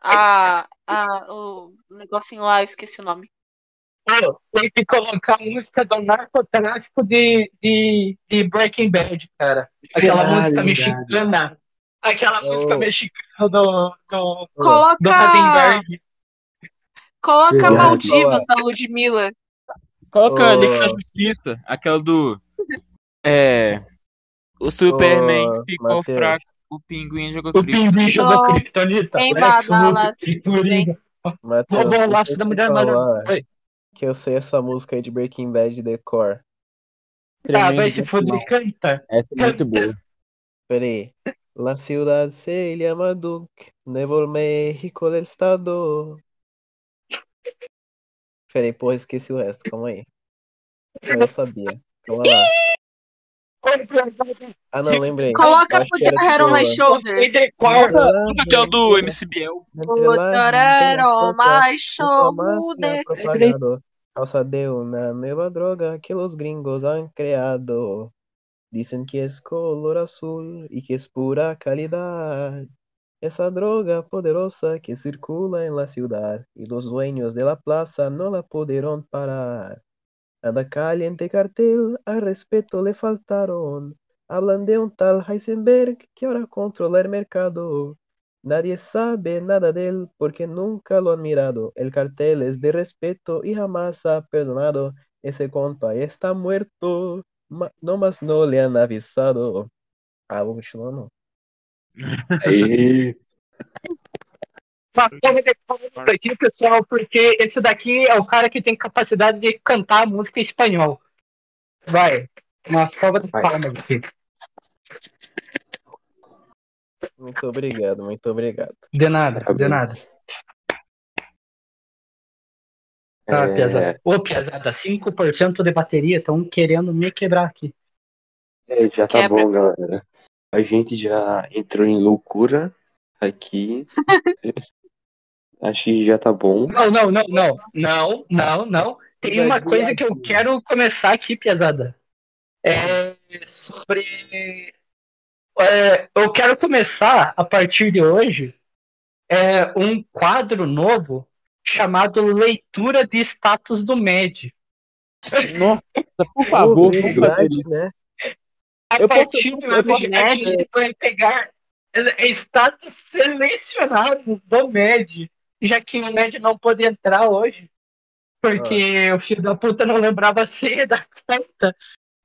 A, a, o negocinho lá, eu esqueci o nome. Tem que colocar a música do narcotráfico de, de, de Breaking Bad, cara. Aquela Ah, música mexicana. Aquela Eu- música mexicana do, do, do Coloca, Heisenberg. coloca. Maldivas da Ludmilla. Coloca a Ô. Liga da Justiça, aquela do. É. O Superman Ô, ficou Matheus. fraco, o pinguim jogou O cripto. pinguim jogou Não, Kryptonita. em Lex Luthor Badalas, e Coringa. Matheus, Roubou o laço eu da Mulher Maravilha. Que eu sei essa música aí de Breaking Bad decor. Ah, vai se foder, canta. Essa é muito boa. Pera aí. La ciudad se llama Duke, Nuevo México del Estado. Pera aí, porra, esqueci o resto, calma aí. Não, eu sabia. Calma lá. Ah, não, lembrei. Coloca acho Put que Your Head on My Shoulder. Decor. Coloca aquela do MC Biel. Put your head on my shoulder. propagado causa de una nueva droga que los gringos han creado. Dicen que es color azul y que es pura calidad. Esa droga poderosa que circula en la ciudad y los dueños de la plaza no la pudieron parar. Anda caliente cartel, al respeto le faltaron. Hablan de un tal Heisenberg que ahora controla el mercado. Nadie sabe nada de él porque nunca lo han mirado. El cartel es de respeto y jamás ha perdonado. Ese compa está muerto, ma- nomás no le han avisado. Continuar não. Aí. Mas porra, decor isso aqui, pessoal, porque esse daqui é o cara que tem capacidade de cantar música em espanhol. Vai. Uma salva de palmas aqui. Muito obrigado, muito obrigado. De nada, de nada. Tá, É, Piazada. Ô, Piazada, 5% de bateria, estão querendo me quebrar aqui. é, já tá Quebra. bom, galera. A gente já entrou em loucura aqui. Acho que já tá bom. Não, não, não, não. Não, não, não. Tem uma coisa que eu quero começar aqui, Piazada. É sobre. é, eu quero começar, a partir de hoje, é, um quadro novo chamado Leitura de Status do MED. Nossa, por favor. Pô, verdade, né? Eu posso- partir de eu posso- hoje, a gente vai pegar é, status selecionados do MED, já que o MED não pôde entrar hoje, porque o filho da puta não lembrava a senha da conta.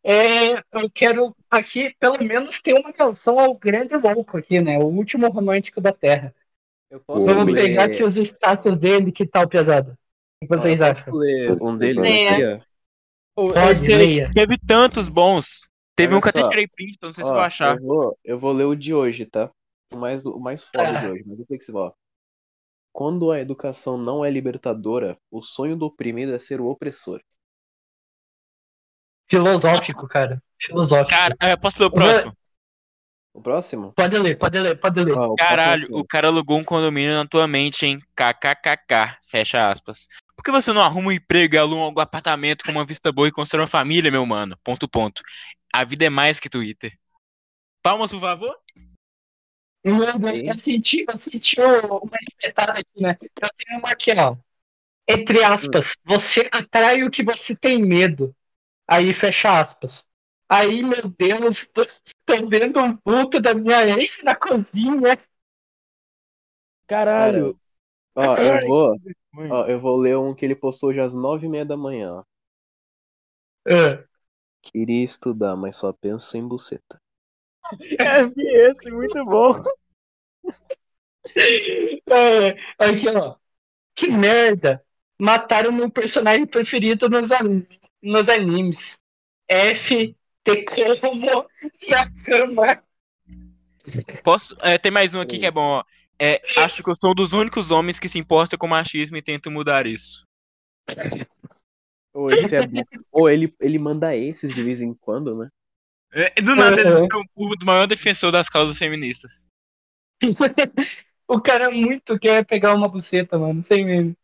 É, eu quero aqui, pelo menos, ter uma menção ao grande louco aqui, né? O último romântico da Terra. Eu posso Vamos Ler. pegar aqui os status dele, que tal, pesado? O que vocês eu acham? um deles Leia. Ô, Pode, leia. teve tantos bons. Teve Olha um que até só. tirei print, então não sei se Ó, vou achar. Eu vou, eu vou ler o de hoje, tá? O mais, o mais foda Ah. de hoje, mas reflexivo, ó. Quando a educação não é libertadora, o sonho do oprimido é ser o opressor. Filosófico, cara. Filosófico. Cara, é, posso ler o próximo? O próximo? Pode ler, pode ler, pode ler. Ó, o Caralho, o cara alugou um condomínio na tua mente, hein? KKKK. Fecha aspas. Por que você não arruma um emprego e aluga um apartamento com uma vista boa e constrói uma família, meu mano? Ponto, ponto. A vida é mais que Twitter. Palmas, por favor? Mano, eu senti, eu senti uma espetada aqui, né? Eu tenho uma aqui, ó. Entre aspas, você atrai o que você tem medo. Aí fecha aspas. Aí, meu Deus, tô, tô vendo um vulto da minha ex na cozinha. Caralho. Ó, eu vou, ó, eu vou ler um que ele postou hoje às nove e meia da manhã. Ah, Queria estudar, mas só penso em buceta. É, vi esse, muito bom. é, aqui, ó. Que merda. Mataram meu personagem preferido nos, an- nos animes. F, te como na cama. Posso? É, tem mais um aqui que é bom, ó. É, acho que eu sou um dos únicos homens que se importa com machismo e tento mudar isso. Ou esse é bom. Ou ele, ele manda esses de vez em quando, né? É, do nada, ele é o o maior defensor das causas feministas. O cara muito quer pegar uma buceta, mano, sem meme.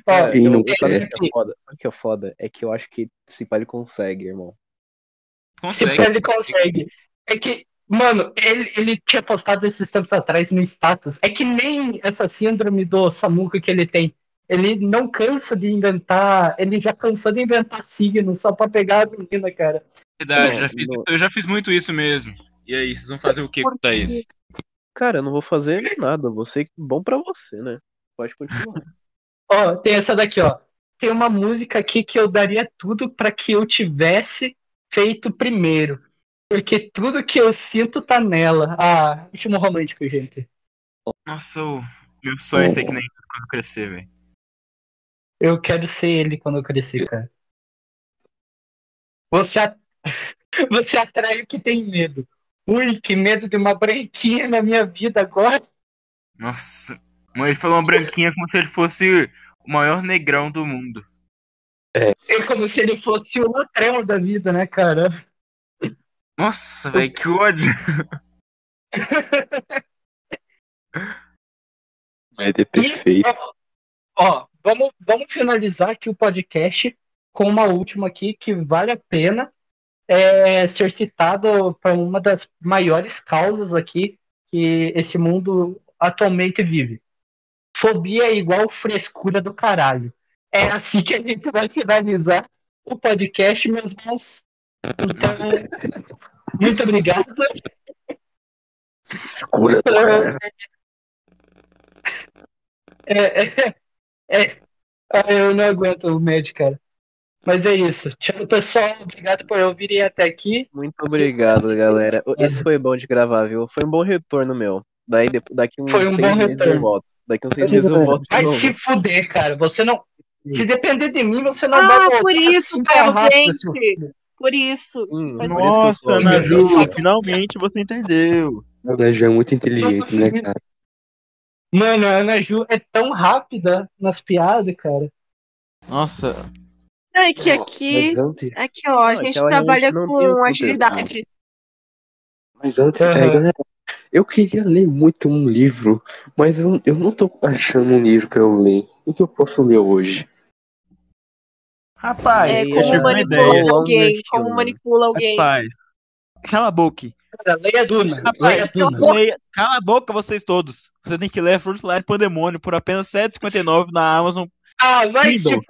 Ó, Cara, Quem eu- não sabe que é foda? O que é foda? É que eu acho que esse pai ele consegue, irmão. Se Consegue. ele consegue. É que, mano, ele, ele tinha postado esses tempos atrás no status. É que nem essa síndrome do Samuca que ele tem. Ele não cansa de inventar. Ele já cansou de inventar signo só pra pegar a menina, cara. Verdade, Não, já fiz- não. eu já fiz muito isso mesmo. E aí, vocês vão fazer o que Por quanto a quê? isso? Cara, eu não vou fazer nada. Você bom pra você, né? Pode continuar. Ó, tem essa daqui, ó. Tem uma música aqui que eu daria tudo pra que eu tivesse feito primeiro. Porque tudo que eu sinto tá nela. Ah, ritmo romântico, gente. Nossa, o meu sonho é ser que nem quando eu crescer, velho. Eu quero ser ele quando eu crescer, cara. Você, a- Você atrai o que tem medo. Ui, que medo de uma branquinha na minha vida agora. Nossa. Mas ele falou uma branquinha como se ele fosse o maior negrão do mundo. É como se ele fosse o latrão da vida, né, cara? Nossa, velho, que ódio. Mas é perfeito. Ó, vamos, vamos finalizar aqui o podcast com uma última aqui que vale a pena é, ser citado para uma das maiores causas aqui que esse mundo atualmente vive. Fobia é igual frescura do caralho. É assim que a gente vai finalizar o podcast, meus irmãos. Então, muito obrigado. Escura. É, é, é, ah, eu não aguento o médico, cara. Mas é isso. Tchau, pessoal. Obrigado por ouvirem até aqui. Muito obrigado, galera. Esse foi bom de gravar, viu? Foi um bom retorno meu. Daí, daqui uns Foi um seis bom meses eu retorno. volto. Daqui uns seis meses eu volto Vai se fuder, cara. Você não. Se depender de mim, você não Ah, vai voltar por isso, assim Carlos Lente. seu filho. Por isso. Hum, Nossa, sou- Ana meu Ju, Deus. finalmente você entendeu. Ela já é muito inteligente, né, cara? Mano, a Ana Ju é tão rápida nas piadas, cara. Nossa, É que aqui. Aqui, ó, a é gente trabalha tem o com agilidade. mas antes, Aham. é, galera, eu queria ler muito um livro, mas eu, eu não tô achando um livro pra eu ler. O que eu posso ler hoje? Rapaz, É, como já- uma manipula ideia. Alguém. Como manipula alguém. Rapaz, cala a boca. Cara, leia Duna. Rapaz, leia cala Duna. a boca. Leia- Cala a boca vocês todos. Você tem que ler Fruitline Pandemônio por apenas R$ 7,59 na Amazon Ah, vai se Kindle.